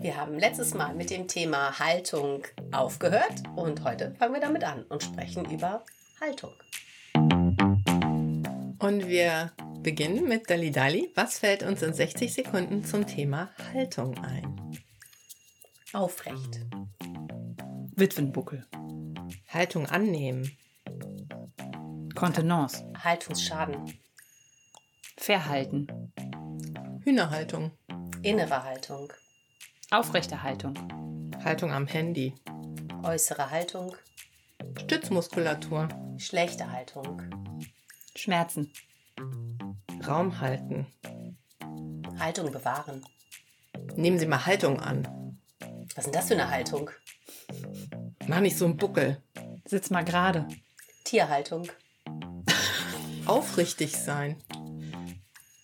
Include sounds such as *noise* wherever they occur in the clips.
Wir haben letztes Mal mit dem Thema Haltung aufgehört und heute fangen wir damit an und sprechen über Haltung. Und wir beginnen mit Dali Dali. Was fällt uns in 60 Sekunden zum Thema Haltung ein? Aufrecht. Witwenbuckel. Haltung annehmen. Kontenance. Haltungsschaden. Verhalten. Hühnerhaltung. Innere Haltung. Aufrechte Haltung. Haltung am Handy. Äußere Haltung. Stützmuskulatur. Schlechte Haltung. Schmerzen. Raum halten. Haltung bewahren. Nehmen Sie mal Haltung an. Was ist denn das für eine Haltung? Mach nicht so einen Buckel. Sitz mal gerade. Tierhaltung. Aufrichtig sein.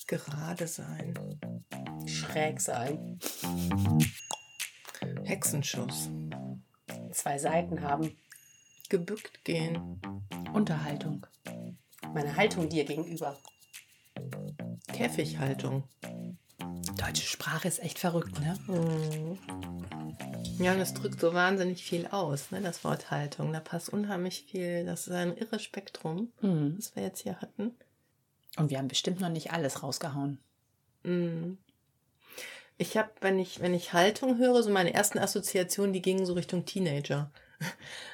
Gerade sein. Schräg sein. Hexenschuss. Zwei Seiten haben. Gebückt gehen. Unterhaltung. Meine Haltung dir gegenüber. Käfighaltung. Deutsche Sprache ist echt verrückt, ne? Ja, und das drückt so wahnsinnig viel aus, ne, das Wort Haltung. Da passt unheimlich viel. Das ist ein irres Spektrum, Mhm. was wir jetzt hier hatten. Und wir haben bestimmt noch nicht alles rausgehauen. Mm. Ich habe, wenn ich, wenn ich Haltung höre, so meine ersten Assoziationen, die gingen so Richtung Teenager. *laughs*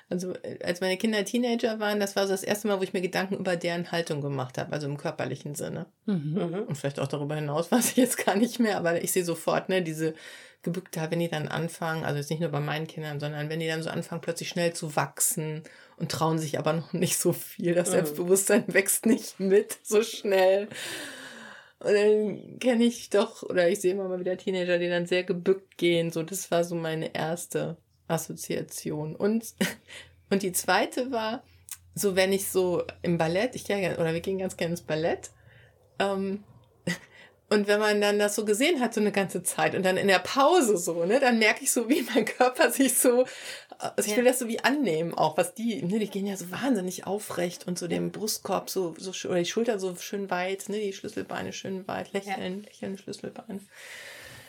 Also äh, als meine Kinder Teenager waren, das war so das erste Mal, wo ich mir Gedanken über deren Haltung gemacht habe, also im körperlichen Sinne. Mhm. Mhm. Und vielleicht auch darüber hinaus *laughs* weiß ich jetzt gar nicht mehr, aber ich sehe sofort, ne, diese gebückte, wenn die dann anfangen, also jetzt nicht nur bei meinen Kindern, sondern wenn die dann so anfangen, plötzlich schnell zu wachsen und trauen sich aber noch nicht so viel. Das Mhm. Selbstbewusstsein *laughs* wächst nicht mit so schnell. Und dann kenne ich doch, oder ich sehe immer mal wieder Teenager, die dann sehr gebückt gehen. So, das war so meine erste Assoziation. Und, *laughs* und die zweite war, so wenn ich so im Ballett, ich gehe oder wir gehen ganz gerne ins Ballett, ähm, *laughs* und wenn man dann das so gesehen hat, so eine ganze Zeit und dann in der Pause so, ne, dann merke ich so, wie mein Körper sich so, also ich will das so wie annehmen auch, was die, ne, die gehen ja so wahnsinnig aufrecht und so den Brustkorb so, so oder die Schulter so schön weit, ne, die Schlüsselbeine schön weit, lächeln, lächeln, Schlüsselbeine.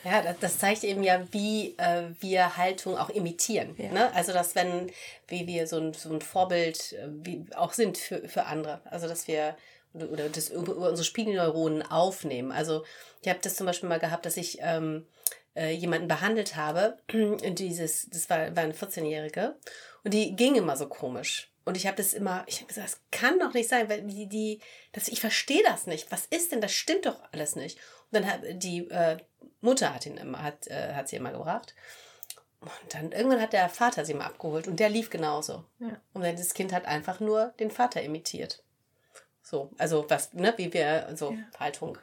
Ja, das, das zeigt eben ja, wie äh, wir Haltung auch imitieren. Ja. Ne? Also, dass wenn, wie wir so ein, so ein Vorbild äh, wie auch sind für, für andere. Also, dass wir oder, das über unsere Spiegelneuronen aufnehmen. Also, ich habe das zum Beispiel mal gehabt, dass ich ähm, äh, jemanden behandelt habe. *clears throat* Und dieses, das war, war eine 14-Jährige. Und die ging immer so komisch. Und ich habe das immer, ich habe gesagt, das kann doch nicht sein, weil die, die, das, ich verstehe das nicht. Was ist denn? Das stimmt doch alles nicht. Und dann hat die äh, Mutter hat ihn immer, hat, äh, hat sie immer gebracht. Und dann irgendwann hat der Vater sie mal abgeholt und der lief genauso. Ja. Und dann das Kind hat einfach nur den Vater imitiert. So, also was, ne, wie wir, so Ja. Haltung.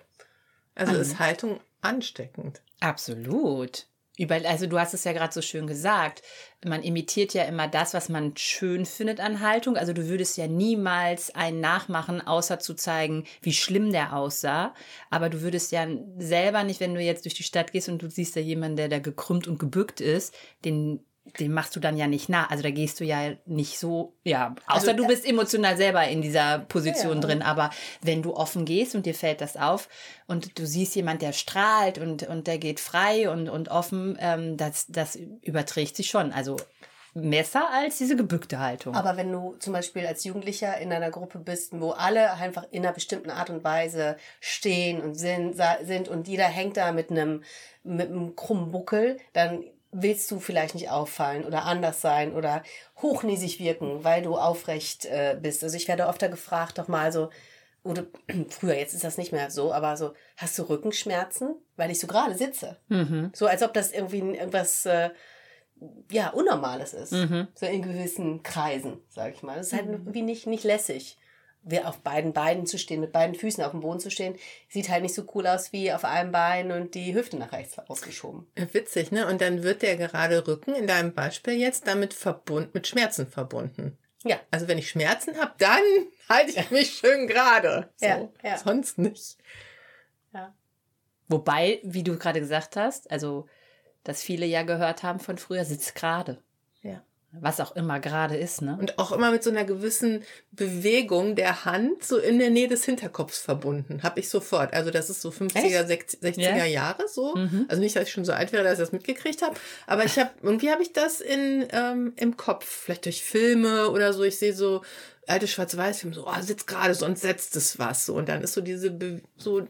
Also ist Haltung ansteckend. Absolut. Überall, also du hast es ja gerade so schön gesagt, man imitiert ja immer das, was man schön findet an Haltung. Also du würdest ja niemals einen nachmachen, außer zu zeigen, wie schlimm der aussah. Aber du würdest ja selber nicht, wenn du jetzt durch die Stadt gehst und du siehst da jemanden, der da gekrümmt und gebückt ist, den, den machst du dann ja nicht nach. Also da gehst du ja nicht so, ja, außer Also, du bist emotional selber in dieser Position Ja. drin. Aber wenn du offen gehst und dir fällt das auf und du siehst jemand, der strahlt und, und der geht frei und, und offen, ähm, das, das überträgt sich schon. Also besser als diese gebückte Haltung. Aber wenn du zum Beispiel als Jugendlicher in einer Gruppe bist, wo alle einfach in einer bestimmten Art und Weise stehen und sind, sind und jeder hängt da mit einem, mit einem krummen Buckel, dann willst du vielleicht nicht auffallen oder anders sein oder hochnäsig wirken, weil du aufrecht äh, bist. Also ich werde öfter gefragt, doch mal so, oder *clears throat* früher, jetzt ist das nicht mehr so, aber so, hast du Rückenschmerzen? Weil ich so gerade sitze. mhm. So als ob das irgendwie irgendwas äh, ja, Unnormales ist. Mhm. So in gewissen Kreisen, sag ich mal. Das ist halt irgendwie nicht, nicht lässig. Wir auf beiden Beinen zu stehen, mit beiden Füßen auf dem Boden zu stehen, sieht halt nicht so cool aus wie auf einem Bein und die Hüfte nach rechts ausgeschoben. Ja, Witzig, ne? Und dann wird der gerade Rücken in deinem Beispiel jetzt damit verbunden, mit Schmerzen verbunden. Ja. Also wenn ich Schmerzen habe, dann *laughs* halte ich mich schön gerade. So. Ja, ja. Sonst nicht. Wobei, wie du gerade gesagt hast, also, dass viele ja gehört haben von früher, sitzt gerade. Ja. Was auch immer gerade ist, ne? Und auch immer mit so einer gewissen Bewegung der Hand so in der Nähe des Hinterkopfs verbunden. Habe ich sofort. Also das ist so 50er, 60er Ja. Jahre so. Also nicht, dass ich schon so alt wäre, dass ich das mitgekriegt habe. Aber ich habe, irgendwie habe ich das in, ähm, im Kopf. Vielleicht durch Filme oder so. Ich sehe so alte Schwarz-Weiß-Filme, so, oh, sitzt gerade, sonst setzt es was. So. Und dann ist so diese, Be so,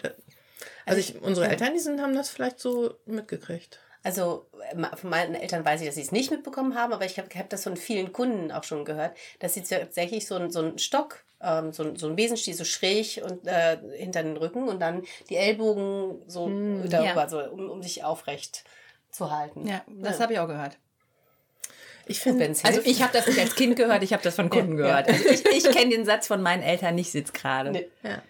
also ich, unsere Eltern, die sind, haben das vielleicht so mitgekriegt. Also von meinen Eltern weiß ich, dass sie es nicht mitbekommen haben, aber ich habe hab das von vielen Kunden auch schon gehört, dass sie tatsächlich so, ein- so einen Stock, ähm, so, ein- so einen Besenstiel so schräg und äh, hinter den Rücken und dann die Ellbogen so darüber, ja. so, um, um sich aufrecht zu halten. Ja, das Ja. habe ich auch gehört. Ich finde, Also ich habe das nicht als Kind gehört, ich habe das von Kunden Ja, ja. gehört. Also ich ich kenne den Satz von meinen Eltern nicht sitzt gerade. Nee. ja.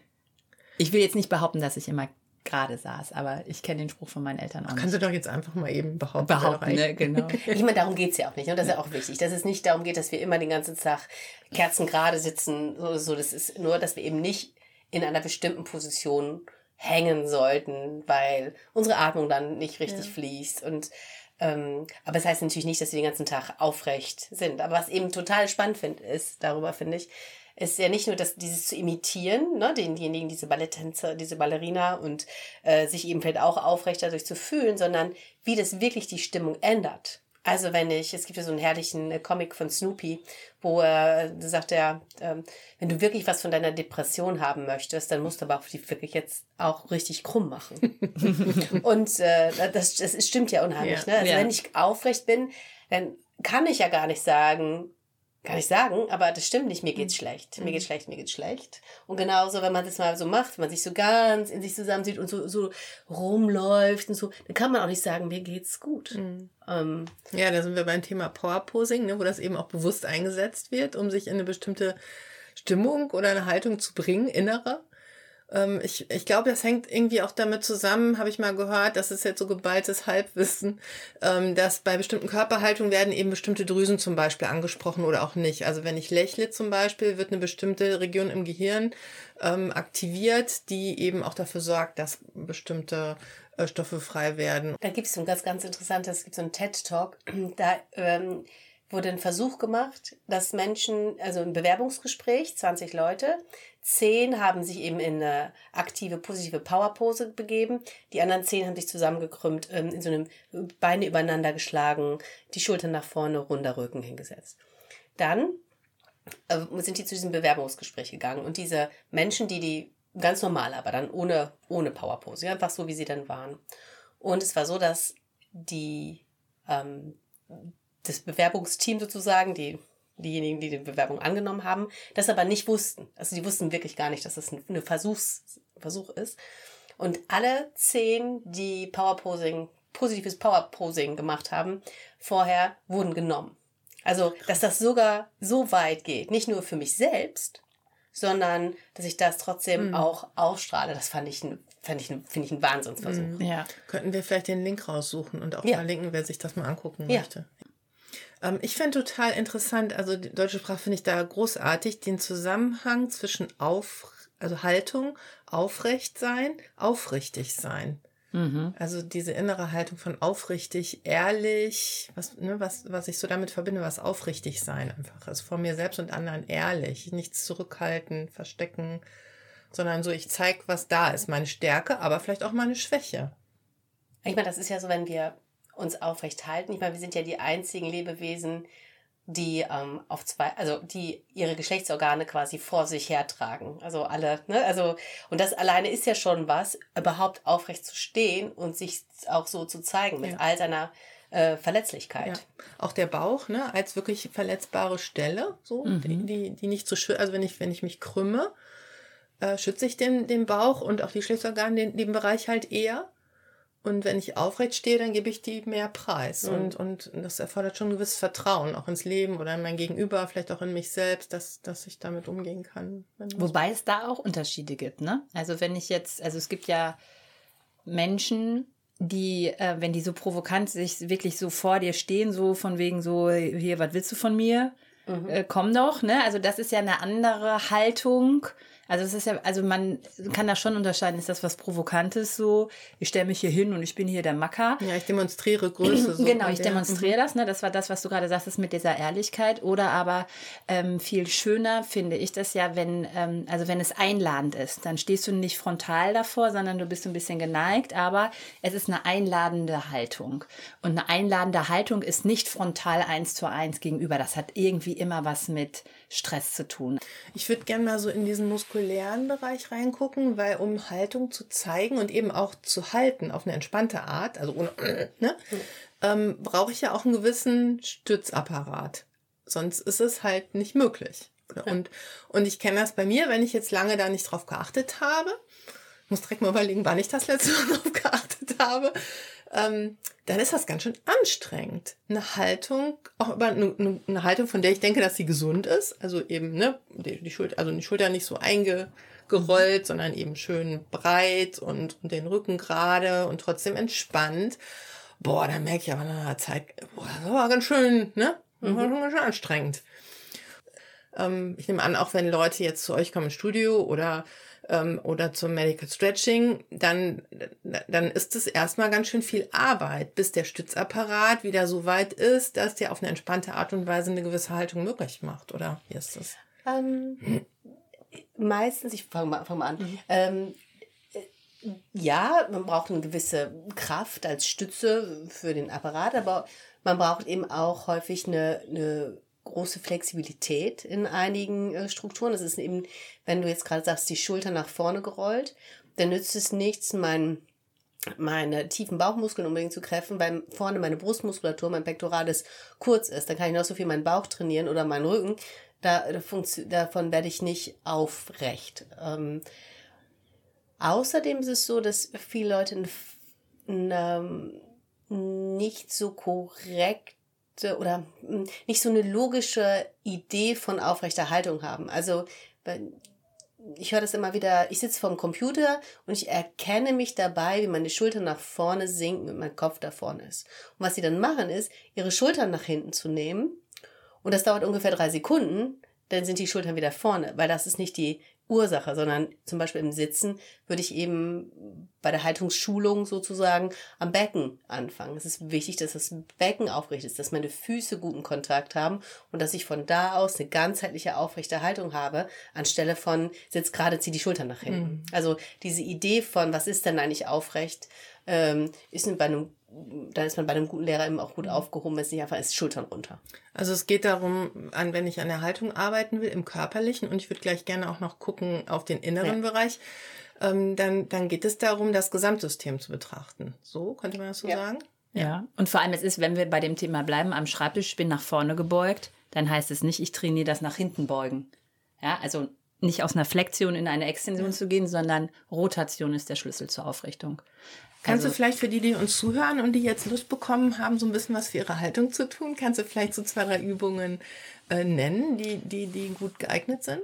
Ich will jetzt nicht behaupten, dass ich immer gerade saß, aber ich kenne den Spruch von meinen Eltern auch Kannst nicht. du doch jetzt einfach mal eben behaupten. Behaupten, ne? Genau. *laughs* Ich meine, darum geht es ja auch nicht. Und das ist ja auch wichtig, dass es nicht darum geht, dass wir immer den ganzen Tag Kerzen gerade sitzen. So, so, das ist nur, dass wir eben nicht in einer bestimmten Position hängen sollten, weil unsere Atmung dann nicht richtig fließt. Und ähm, aber es heißt natürlich nicht, dass wir den ganzen Tag aufrecht sind. Aber was eben total spannend finde, ist, darüber finde ich, ist ja nicht nur das, dieses zu imitieren, ne, denjenigen, diese Balletttänzer, diese Ballerina und äh, sich eben vielleicht auch aufrecht dadurch zu fühlen, sondern wie das wirklich die Stimmung ändert. Also wenn ich, es gibt ja so einen herrlichen äh, Comic von Snoopy, wo er äh, sagt er, ähm, wenn du wirklich was von deiner Depression haben möchtest, dann musst du aber auch die wirklich jetzt auch richtig krumm machen. *laughs* und äh, das, das stimmt ja unheimlich. Ja. Ne? Also Ja. wenn ich aufrecht bin, dann kann ich ja gar nicht sagen, kann ich sagen, aber das stimmt nicht, mir geht's schlecht. Mir geht's schlecht, mir geht's schlecht. Und genauso, wenn man das mal so macht, wenn man sich so ganz in sich zusammensieht und so, so rumläuft und so, dann kann man auch nicht sagen, mir geht's gut. Ähm, Ja, da sind wir beim Thema Powerposing, ne, wo das eben auch bewusst eingesetzt wird, um sich in eine bestimmte Stimmung oder eine Haltung zu bringen, innere. Ähm, ich, ich glaube, das hängt irgendwie auch damit zusammen, habe ich mal gehört, das ist jetzt so geballtes Halbwissen, ähm, dass bei bestimmten Körperhaltungen werden eben bestimmte Drüsen zum Beispiel angesprochen oder auch nicht. Also wenn ich lächle zum Beispiel, wird eine bestimmte Region im Gehirn ähm, aktiviert, die eben auch dafür sorgt, dass bestimmte äh, Stoffe frei werden. Da gibt es so ein ganz, ganz interessantes, es gibt so einen TED-Talk, *clears throat* da ähm, wurde ein Versuch gemacht, dass Menschen, also ein Bewerbungsgespräch, 20 Leute, 10 haben sich eben in eine aktive, positive Powerpose begeben, die anderen 10 haben sich zusammengekrümmt, ähm, in so einem Beine übereinander geschlagen, die Schultern nach vorne, runder Rücken hingesetzt. Dann äh, sind die zu diesem Bewerbungsgespräch gegangen und diese Menschen, die die ganz normal, aber dann ohne, ohne Powerpose, einfach so, wie sie dann waren. Und es war so, dass die, ähm, das Bewerbungsteam sozusagen, die, diejenigen, die die Bewerbung angenommen haben, das aber nicht wussten. Also die wussten wirklich gar nicht, dass das ein, ein Versuchs, Versuch ist. Und alle zehn, die Powerposing, positives Powerposing gemacht haben, vorher wurden genommen. Also, dass das sogar so weit geht, nicht nur für mich selbst, sondern dass ich das trotzdem auch ausstrahle. Das fand ich, ein- fand ich, ein- finde ich einen Wahnsinnsversuch. Ja. Könnten wir vielleicht den Link raussuchen und auch Ja. verlinken, wer sich das mal angucken Ja. möchte. Ähm, ich fände total interessant, also die deutsche Sprache finde ich da großartig, den Zusammenhang zwischen auf, also Haltung, aufrecht sein, aufrichtig sein. Mhm. Also diese innere Haltung von aufrichtig, ehrlich, was, ne, was, was ich so damit verbinde, was aufrichtig sein einfach. Also vor mir selbst und anderen ehrlich, nichts zurückhalten, verstecken, sondern so, ich zeige, was da ist, meine Stärke, aber vielleicht auch meine Schwäche. Ich meine, das ist ja so, wenn wir uns aufrecht halten. Ich meine, wir sind ja die einzigen Lebewesen, die ähm, auf zwei, also die ihre Geschlechtsorgane quasi vor sich hertragen. Also alle, ne? Also, und das alleine ist ja schon was, überhaupt aufrecht zu stehen und sich auch so zu zeigen mit Ja. all seiner äh, Verletzlichkeit. Ja. Auch der Bauch, ne, als wirklich verletzbare Stelle, so, die, die, die nicht so schön, also wenn ich, wenn ich mich krümme, äh, schütze ich den, den Bauch und auch die Geschlechtsorgane, den, den Bereich halt eher. Und wenn ich aufrecht stehe, dann gebe ich die mehr Preis. Mhm. Und, und das erfordert schon ein gewisses Vertrauen, auch ins Leben oder in mein Gegenüber, vielleicht auch in mich selbst, dass, dass ich damit umgehen kann. Wobei es da auch Unterschiede gibt, ne? Also wenn ich jetzt, also es gibt ja Menschen, die, äh, wenn die so provokant sich wirklich so vor dir stehen, so von wegen so, hier, was willst du von mir? Äh, komm doch, ne? Also das ist ja eine andere Haltung, Also es ist ja, also man kann da schon unterscheiden, ist das was Provokantes so, ich stelle mich hier hin und ich bin hier der Macker. Ja, ich demonstriere Größe. *clears throat* So genau, ich demonstriere mhm. das, ne? Das war das, was du gerade sagst, mit dieser Ehrlichkeit. Oder aber ähm, viel schöner finde ich das ja, wenn, ähm, also wenn es einladend ist, dann stehst du nicht frontal davor, sondern du bist ein bisschen geneigt, aber es ist eine einladende Haltung. Und eine einladende Haltung ist nicht frontal eins zu eins gegenüber. Das hat irgendwie immer was mit Stress zu tun. Ich würde gerne mal so in diesen muskulären Bereich reingucken, weil um Haltung zu zeigen und eben auch zu halten auf eine entspannte Art, also ohne, *clears throat* ne, ähm, brauche ich ja auch einen gewissen Stützapparat. Sonst ist es halt nicht möglich. Und, und ich kenne das bei mir, wenn ich jetzt lange da nicht drauf geachtet habe, muss direkt mal überlegen, wann ich das letzte Mal *laughs* drauf geachtet habe, ähm, dann ist das ganz schön anstrengend. Eine Haltung, auch über eine, eine, Haltung, von der ich denke, dass sie gesund ist. Also eben, ne, die, die Schulter, also die Schulter nicht so eingerollt, sondern eben schön breit und, und den Rücken gerade und trotzdem entspannt. Boah, dann merke ich aber nach einer Zeit, boah, das war ganz schön, ne? Das war ganz schön anstrengend. Ähm, ich nehme an, auch wenn Leute jetzt zu euch kommen im Studio oder ähm, oder zum Medical Stretching, dann, dann ist es erstmal ganz schön viel Arbeit, bis der Stützapparat wieder so weit ist, dass der auf eine entspannte Art und Weise eine gewisse Haltung möglich macht, oder wie ist das? Ähm, hm. Meistens, ich fange mal, fang mal an. Mhm. Ähm, ja, man braucht eine gewisse Kraft als Stütze für den Apparat, aber man braucht eben auch häufig eine, eine große Flexibilität in einigen äh, Strukturen. Das ist eben, wenn du jetzt gerade sagst, die Schulter nach vorne gerollt, dann nützt es nichts, mein, meine tiefen Bauchmuskeln unbedingt zu kräften, weil vorne meine Brustmuskulatur, mein Pektoralis kurz ist. Dann kann ich noch so viel meinen Bauch trainieren oder meinen Rücken. Da, davon werde ich nicht aufrecht. Ähm, außerdem ist es so, dass viele Leute ein, ein, ähm, nicht so korrekt oder hm, nicht so eine logische Idee von aufrechter Haltung haben. Also ich höre das immer wieder, ich sitze vorm Computer und ich erkenne mich dabei, wie meine Schultern nach vorne sinken und mein Kopf da vorne ist. Und was sie dann machen, ist, ihre Schultern nach hinten zu nehmen. Und das dauert ungefähr drei Sekunden, dann sind die Schultern wieder vorne, weil das ist nicht die Ursache, sondern zum Beispiel im Sitzen würde ich eben bei der Haltungsschulung sozusagen am Becken anfangen. Es ist wichtig, dass das Becken aufrecht ist, dass meine Füße guten Kontakt haben und dass ich von da aus eine ganzheitliche aufrechte Haltung habe, anstelle von sitz gerade, zieh die Schultern nach hinten. Mhm. Also diese Idee von, was ist denn eigentlich aufrecht, ähm, ist bei einem dann ist man bei einem guten Lehrer eben auch gut mhm. aufgehoben, wenn es nicht einfach ist, Schultern runter. Also es geht darum, an, wenn ich an der Haltung arbeiten will, im körperlichen, und ich würde gleich gerne auch noch gucken auf den inneren ja. Bereich, ähm, dann, dann geht es darum, das Gesamtsystem zu betrachten. So, könnte man das so ja. sagen? Ja. ja, und vor allem es ist, wenn wir bei dem Thema bleiben, am Schreibtisch, ich bin nach vorne gebeugt, dann heißt es nicht, ich trainiere das nach hinten beugen. Ja, also nicht aus einer Flexion in eine Extension ja. zu gehen, sondern Rotation ist der Schlüssel zur Aufrichtung. Kannst also, du vielleicht für die, die uns zuhören und die jetzt Lust bekommen haben, so ein bisschen was für ihre Haltung zu tun, kannst du vielleicht so zwei, drei Übungen äh, nennen, die, die, die gut geeignet sind?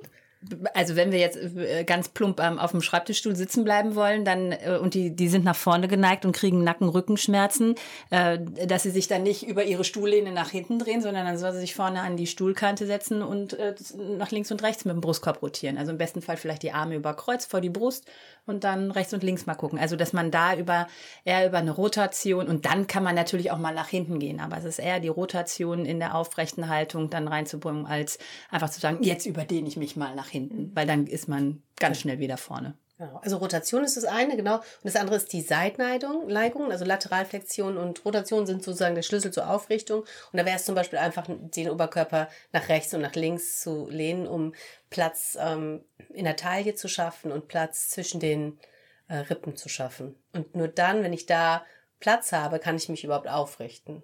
Also wenn wir jetzt äh, ganz plump auf dem Schreibtischstuhl sitzen bleiben wollen, dann äh, und die die sind nach vorne geneigt und kriegen Nacken-Rückenschmerzen, äh, dass sie sich dann nicht über ihre Stuhllehne nach hinten drehen, sondern dann soll sie sich vorne an die Stuhlkante setzen und nach links und rechts mit dem Brustkorb rotieren. Also im besten Fall vielleicht die Arme über Kreuz vor die Brust und dann rechts und links mal gucken. Also dass man da über eher über eine Rotation und dann kann man natürlich auch mal nach hinten gehen, aber es ist eher die Rotation in der aufrechten Haltung dann reinzubringen, als einfach zu sagen, jetzt überdehne ich mich mal nach hinten, weil dann ist man ganz schnell wieder vorne. Genau. Also Rotation ist das eine, genau. Und das andere ist die Seitneigung, Neigung, also Lateralflexion und Rotation sind sozusagen der Schlüssel zur Aufrichtung. Und da wäre es zum Beispiel einfach, den Oberkörper nach rechts und nach links zu lehnen, um Platz ähm, in der Taille zu schaffen und Platz zwischen den äh, Rippen zu schaffen. Und nur dann, wenn ich da Platz habe, kann ich mich überhaupt aufrichten.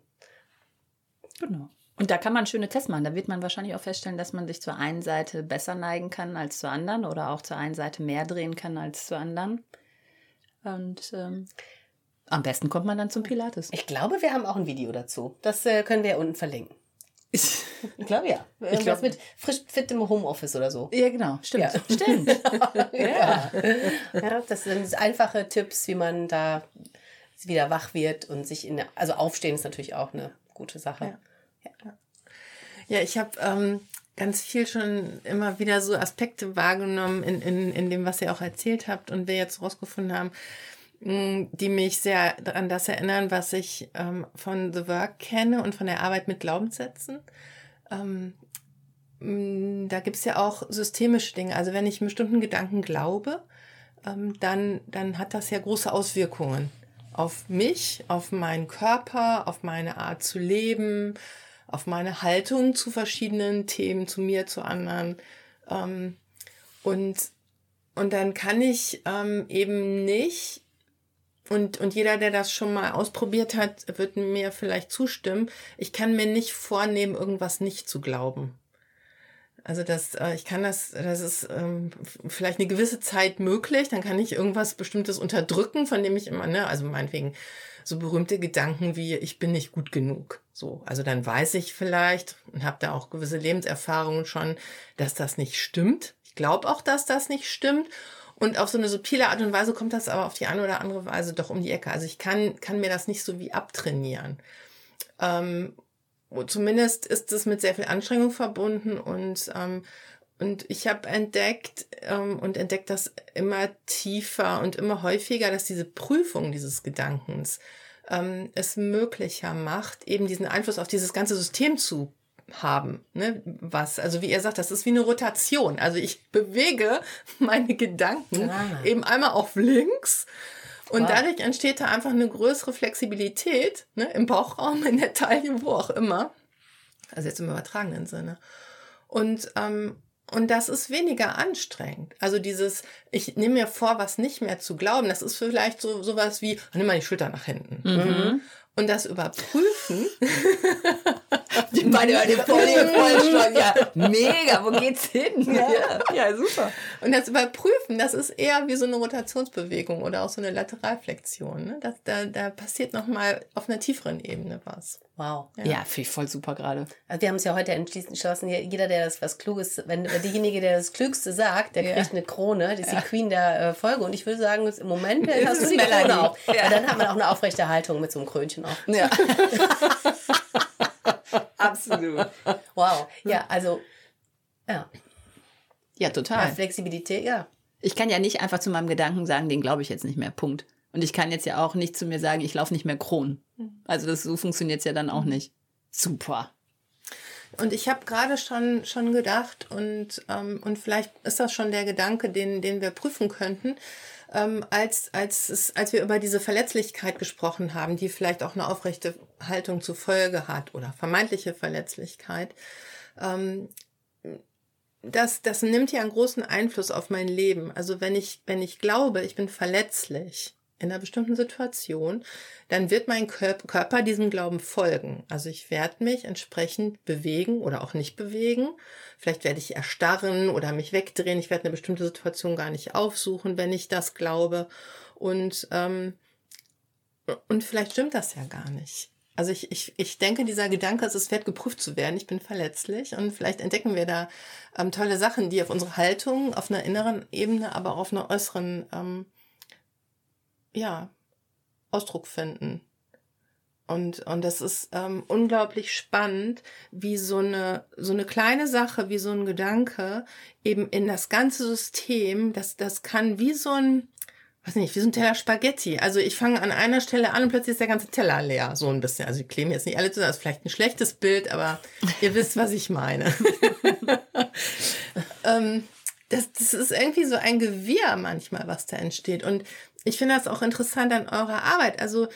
Genau. Und da kann man schöne Tests machen. Da wird man wahrscheinlich auch feststellen, dass man sich zur einen Seite besser neigen kann als zur anderen oder auch zur einen Seite mehr drehen kann als zur anderen. Und ähm, am besten kommt man dann zum Pilates. Ich glaube, wir haben auch ein Video dazu. Das äh, können wir unten verlinken. *laughs* Ich glaube ja. Irgendwas ich glaub, mit frisch fit im Homeoffice oder so. Ja, genau. Stimmt. Ja. Stimmt. *laughs* ja. ja. Das sind einfache Tipps, wie man da wieder wach wird und sich in der, also aufstehen ist natürlich auch eine gute Sache. Ja. Ja, ich habe ähm, ganz viel schon immer wieder so Aspekte wahrgenommen in, in, in dem, was ihr auch erzählt habt und wir jetzt rausgefunden haben, mm, die mich sehr an das erinnern, was ich ähm, von The Work kenne und von der Arbeit mit Glaubenssätzen. Ähm, mm, da gibt's ja auch systemische Dinge. Also wenn ich einen bestimmten Gedanken glaube, ähm, dann, dann hat das ja große Auswirkungen auf mich, auf meinen Körper, auf meine Art zu leben, auf meine Haltung zu verschiedenen Themen, zu mir, zu anderen. Ähm, und, und dann kann ich ähm, eben nicht, und, und jeder, der das schon mal ausprobiert hat, wird mir vielleicht zustimmen, ich kann mir nicht vornehmen, irgendwas nicht zu glauben. Also das, äh, ich kann das, das ist ähm, vielleicht eine gewisse Zeit möglich, dann kann ich irgendwas Bestimmtes unterdrücken, von dem ich immer, ne, also meinetwegen so berühmte Gedanken wie ich bin nicht gut genug. So, also dann weiß ich vielleicht und habe da auch gewisse Lebenserfahrungen schon, dass das nicht stimmt. Ich glaube auch, dass das nicht stimmt. Und auf so eine subtile Art und Weise kommt das aber auf die eine oder andere Weise doch um die Ecke. Also ich kann, kann mir das nicht so wie abtrainieren. Ähm, zumindest ist es mit sehr viel Anstrengung verbunden und ähm, und ich habe entdeckt ähm, und entdeckt das immer tiefer und immer häufiger, dass diese Prüfung dieses Gedankens ähm, es möglicher macht, eben diesen Einfluss auf dieses ganze System zu haben. Ne? Was, also wie ihr sagt, das ist wie eine Rotation. Also ich bewege meine Gedanken ah. eben einmal auf links und wow. dadurch entsteht da einfach eine größere Flexibilität ne? im Bauchraum, in der Taille, wo auch immer. Also jetzt im übertragenen Sinne. Und ähm, und das ist weniger anstrengend. Also dieses, ich nehme mir vor, was nicht mehr zu glauben, das ist vielleicht so sowas wie, nimm mal die Schulter nach hinten. Mhm. Und das Überprüfen. *laughs* die Beine über den voll, voll schon, ja. Mega, wo geht's hin? Ja. ja, super. Und das Überprüfen, das ist eher wie so eine Rotationsbewegung oder auch so eine Lateralflexion. Ne? Das, da, da passiert nochmal auf einer tieferen Ebene was. Wow. Ja, ja finde ich voll super gerade. Also wir haben es ja heute entschlossen, jeder, der das was Kluges, wenn derjenige, der das Klügste sagt, der ja. kriegt eine Krone, das ist ja. die Queen der äh, Folge. Und ich würde sagen, im Moment hast du die Melanie. Krone auch. Ja. dann hat man auch eine aufrechte Haltung mit so einem Krönchen auch. Ja. *laughs* Absolut. *laughs* Wow. Ja, also, ja. Ja, total. Ja, Flexibilität, ja. Ich kann ja nicht einfach zu meinem Gedanken sagen, den glaube ich jetzt nicht mehr. Punkt. Und ich kann jetzt ja auch nicht zu mir sagen, ich laufe nicht mehr Kronen. Also das so funktioniert es ja dann auch nicht. Super. Und ich habe gerade schon, schon gedacht, und, ähm, und vielleicht ist das schon der Gedanke, den, den wir prüfen könnten, ähm, als, als, als wir über diese Verletzlichkeit gesprochen haben, die vielleicht auch eine aufrechte Haltung zur Folge hat oder vermeintliche Verletzlichkeit. Ähm, das, das nimmt ja einen großen Einfluss auf mein Leben. Also wenn ich, wenn ich glaube, ich bin verletzlich, in einer bestimmten Situation, dann wird mein Körper diesem Glauben folgen. Also ich werde mich entsprechend bewegen oder auch nicht bewegen. Vielleicht werde ich erstarren oder mich wegdrehen. Ich werde eine bestimmte Situation gar nicht aufsuchen, wenn ich das glaube. Und, ähm, und vielleicht stimmt das ja gar nicht. Also ich, ich, ich denke, dieser Gedanke ist, es wert geprüft zu werden. Ich bin verletzlich und vielleicht entdecken wir da ähm, tolle Sachen, die auf unsere Haltung, auf einer inneren Ebene, aber auch auf einer äußeren ähm, ja, Ausdruck finden. Und, und das ist ähm, unglaublich spannend, wie so eine, so eine kleine Sache, wie so ein Gedanke eben in das ganze System, das, das kann wie so ein, weiß nicht, wie so ein Teller Spaghetti. Also ich fange an einer Stelle an und plötzlich ist der ganze Teller leer, so ein bisschen. Also ich kleben jetzt nicht alle zusammen, das ist vielleicht ein schlechtes Bild, aber ihr *laughs* wisst, was ich meine. *laughs* ähm, das, das ist irgendwie so ein Gewirr manchmal, was da entsteht. Und ich finde das auch interessant an eurer Arbeit. Also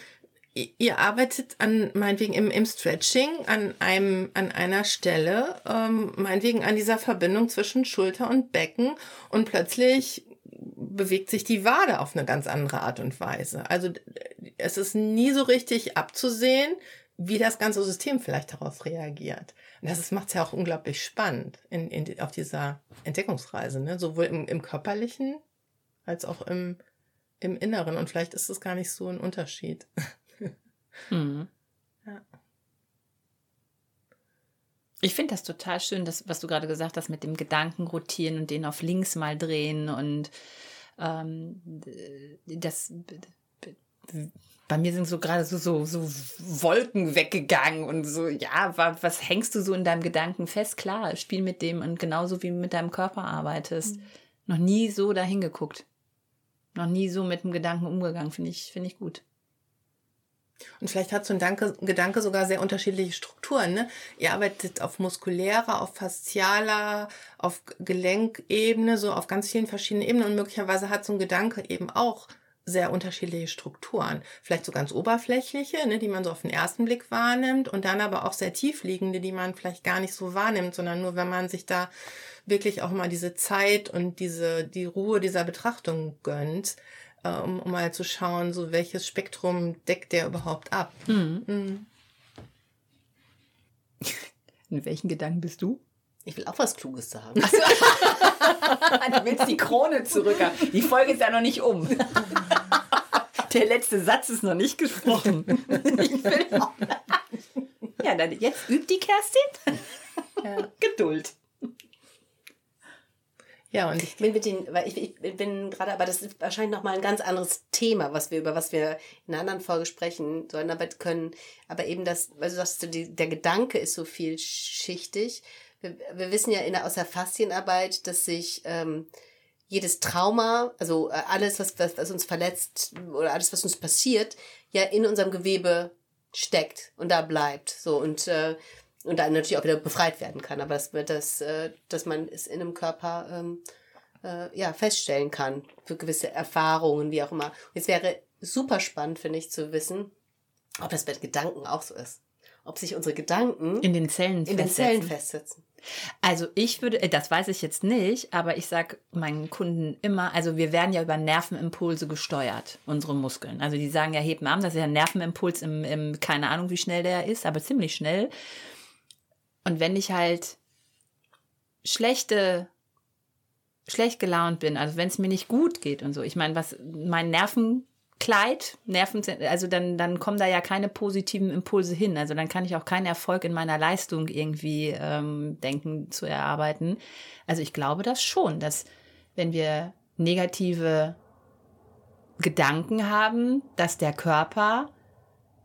ihr arbeitet an meinetwegen im, im Stretching an einem an einer Stelle ähm, meinetwegen an dieser Verbindung zwischen Schulter und Becken und plötzlich bewegt sich die Wade auf eine ganz andere Art und Weise. Also es ist nie so richtig abzusehen, wie das ganze System vielleicht darauf reagiert. Und das macht es ja auch unglaublich spannend in, in, auf dieser Entdeckungsreise, ne? sowohl im, im körperlichen als auch im im Inneren und vielleicht ist es gar nicht so ein Unterschied. *laughs* mhm. Ja. Ich finde das total schön, das, was du gerade gesagt hast, mit dem Gedanken rotieren und den auf links mal drehen und ähm, das bei mir sind so gerade so, so, so Wolken weggegangen und so, ja, was hängst du so in deinem Gedanken fest? Klar, spiel mit dem und genauso wie mit deinem Körper arbeitest. Mhm. Noch nie so dahin geguckt. Noch nie so mit dem Gedanken umgegangen, finde ich, finde ich gut. Und vielleicht hat so ein Danke, Gedanke sogar sehr unterschiedliche Strukturen. Ne? Ihr arbeitet auf muskulärer, auf faszialer, auf Gelenkebene, so auf ganz vielen verschiedenen Ebenen. Und möglicherweise hat so ein Gedanke eben auch sehr unterschiedliche Strukturen. Vielleicht so ganz oberflächliche, ne, die man so auf den ersten Blick wahrnimmt und dann aber auch sehr tiefliegende, die man vielleicht gar nicht so wahrnimmt, sondern nur wenn man sich da wirklich auch mal diese Zeit und diese, die Ruhe dieser Betrachtung gönnt, äh, um, um mal zu schauen, so welches Spektrum deckt der überhaupt ab. Mhm. Mhm. In welchen Gedanken bist du? Ich will auch was Kluges sagen. So. *laughs* du willst die Krone zurück. Die Folge ist ja noch nicht um. *laughs* Der letzte Satz ist noch nicht gesprochen. *laughs* Ich will auch. Ja, dann jetzt übt die Kerstin. Ja. Geduld. Ja, und ich bin mit den, weil ich, ich bin gerade, aber das ist wahrscheinlich nochmal ein ganz anderes Thema, was wir, über was wir in einer anderen Folge sprechen sollen, aber können, aber eben das, weil du sagst, die, der Gedanke ist so vielschichtig wir, wir wissen ja in der, aus der Faszienarbeit, dass sich ähm, jedes Trauma, also äh, alles, was, was, was uns verletzt oder alles, was uns passiert, ja in unserem Gewebe steckt und da bleibt. So und äh, und dann natürlich auch wieder befreit werden kann. Aber das wird das, äh, dass man es in einem Körper ähm, äh, ja feststellen kann für gewisse Erfahrungen, wie auch immer. Und es wäre super spannend, finde ich, zu wissen, ob das mit Gedanken auch so ist. Ob sich unsere Gedanken in den Zellen in den Zellen festsetzen. Also ich würde, äh, das weiß ich jetzt nicht, aber ich sage meinen Kunden immer, also wir werden ja über Nervenimpulse gesteuert, unsere Muskeln. Also die sagen ja, heb mal Arm, das ist ja ein Nervenimpuls im, im, keine Ahnung, wie schnell der ist, aber ziemlich schnell. Und wenn ich halt schlechte, schlecht gelaunt bin, also wenn es mir nicht gut geht und so, ich meine, was mein Nerven Kleid, Nerven, also dann, dann kommen da ja keine positiven Impulse hin. Also dann kann ich auch keinen Erfolg in meiner Leistung irgendwie ähm, denken zu erarbeiten. Also ich glaube das schon, dass wenn wir negative Gedanken haben, dass der Körper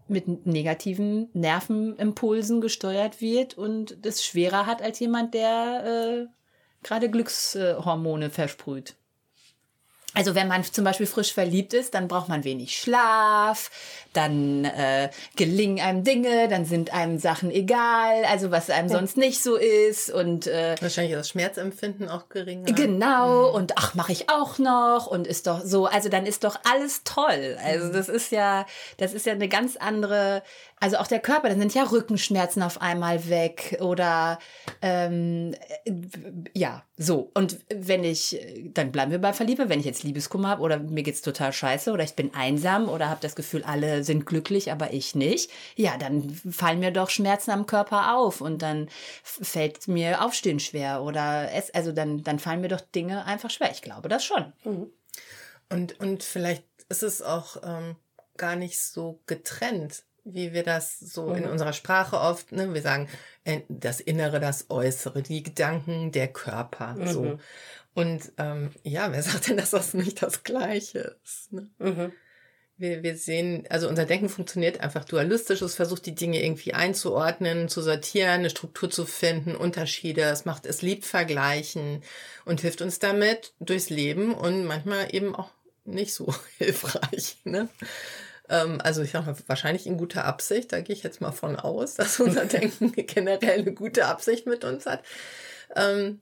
mit negativen Nervenimpulsen gesteuert wird und das schwerer hat als jemand, der äh, gerade Glückshormone versprüht. Also wenn man zum Beispiel frisch verliebt ist, dann braucht man wenig Schlaf, dann äh, gelingen einem Dinge, dann sind einem Sachen egal, also was einem sonst nicht so ist und äh, wahrscheinlich das Schmerzempfinden auch geringer. Genau mhm. und ach mache ich auch noch und ist doch so, also dann ist doch alles toll. Also mhm. das ist ja, das ist ja eine ganz andere also auch der Körper, dann sind ja Rückenschmerzen auf einmal weg oder ähm, ja, so. Und wenn ich, dann bleiben wir bei Verliebe, wenn ich jetzt Liebeskummer habe oder mir geht's total scheiße oder ich bin einsam oder habe das Gefühl, alle sind glücklich, aber ich nicht, ja, dann fallen mir doch Schmerzen am Körper auf und dann fällt mir Aufstehen schwer oder es, also dann, dann fallen mir doch Dinge einfach schwer. Ich glaube das schon. Mhm. Und, und vielleicht ist es auch ähm, gar nicht so getrennt wie wir das so mhm. in unserer Sprache oft, ne, wir sagen, äh, das Innere, das Äußere, die Gedanken, der Körper, mhm. so. Und ähm, ja, wer *laughs* sagt denn, dass das nicht das Gleiche ist? Ne? Mhm. Wir, wir sehen, also unser Denken funktioniert einfach dualistisch. Es versucht, die Dinge irgendwie einzuordnen, zu sortieren, eine Struktur zu finden, Unterschiede. Es macht, es liebt Vergleichen und hilft uns damit durchs Leben und manchmal eben auch nicht so *laughs* hilfreich. Ne? Ähm, also ich habe wahrscheinlich in guter Absicht, da gehe ich jetzt mal von aus, *laughs* dass unser Denken generell eine gute Absicht mit uns hat. Ähm,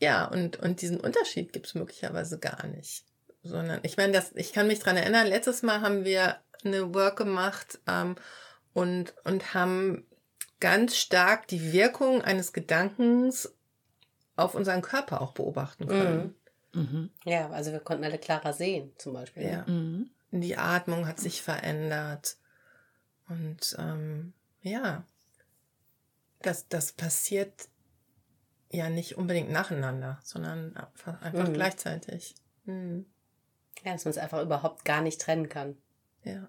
ja, und, und diesen Unterschied gibt es möglicherweise gar nicht. Sondern, ich meine, das, ich kann mich dran erinnern, letztes Mal haben wir eine Work gemacht ähm, und, und haben ganz stark die Wirkung eines Gedankens auf unseren Körper auch beobachten können. Mhm. Mhm. Ja, also wir konnten alle klarer sehen, zum Beispiel. Ja. Mhm die Atmung hat sich verändert. Und ähm, ja, das, das passiert ja nicht unbedingt nacheinander, sondern einfach, einfach mhm. gleichzeitig. Mhm. Ja, dass man es einfach überhaupt gar nicht trennen kann. Ja.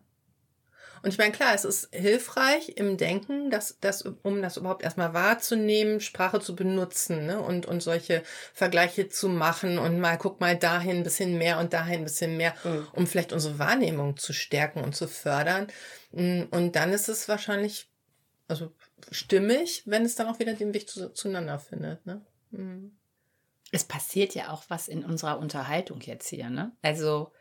Und ich meine, klar, es ist hilfreich im Denken, dass, dass, um das überhaupt erstmal wahrzunehmen, Sprache zu benutzen ne? und, und solche Vergleiche zu machen und mal, guck mal dahin ein bisschen mehr und dahin ein bisschen mehr, mhm. um vielleicht unsere Wahrnehmung zu stärken und zu fördern. Mm, und dann ist es wahrscheinlich, also stimmig, wenn es dann auch wieder den Weg zu, zueinander findet. Ne? Mhm. Es passiert ja auch was in unserer Unterhaltung jetzt hier, ne? Also,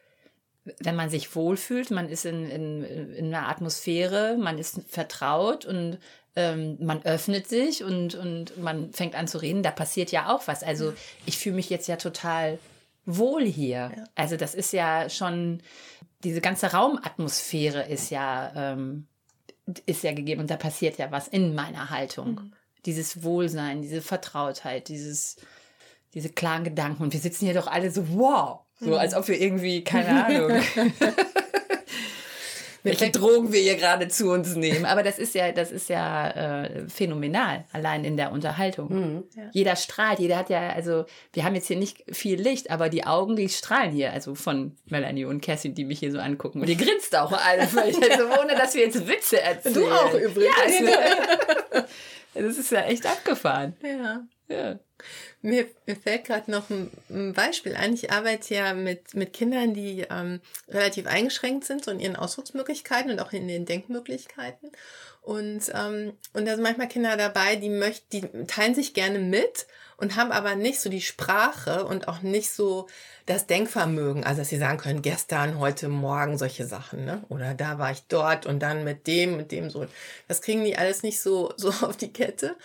wenn man sich wohlfühlt, man ist in, in, in einer Atmosphäre, man ist vertraut und ähm, man öffnet sich und, und man fängt an zu reden, da passiert ja auch was. Also ich fühle mich jetzt ja total wohl hier. Ja. Also das ist ja schon, diese ganze Raumatmosphäre ist ja, ähm, ist ja gegeben und da passiert ja was in meiner Haltung. Mhm. Dieses Wohlsein, diese Vertrautheit, dieses, diese klaren Gedanken. Und wir sitzen hier doch alle so, wow, so mhm. als ob wir irgendwie, keine Ahnung. *laughs* *laughs* welche Drogen wir hier gerade zu uns nehmen. Aber das ist ja, das ist ja äh, phänomenal, allein in der Unterhaltung. Mhm, ja. Jeder strahlt, jeder hat ja, also wir haben jetzt hier nicht viel Licht, aber die Augen, die strahlen hier, also von Melanie und Kerstin, die mich hier so angucken. Und die grinst auch alle, also ohne dass wir jetzt Witze erzählen. *laughs* Du auch übrigens. Ja, das ist ja echt abgefahren. Ja. Ja. Mir, mir fällt gerade noch ein, ein, Beispiel ein. Ich arbeite ja mit, mit Kindern, die ähm, relativ eingeschränkt sind, so in ihren Ausdrucksmöglichkeiten und auch in den Denkmöglichkeiten. Und, ähm, und da sind manchmal Kinder dabei, die möchten, die teilen sich gerne mit und haben aber nicht so die Sprache und auch nicht so das Denkvermögen, also dass sie sagen können, gestern, heute, morgen, solche Sachen, ne? Oder da war ich dort und dann mit dem, mit dem so. Das kriegen die alles nicht so, so *laughs* auf die Kette.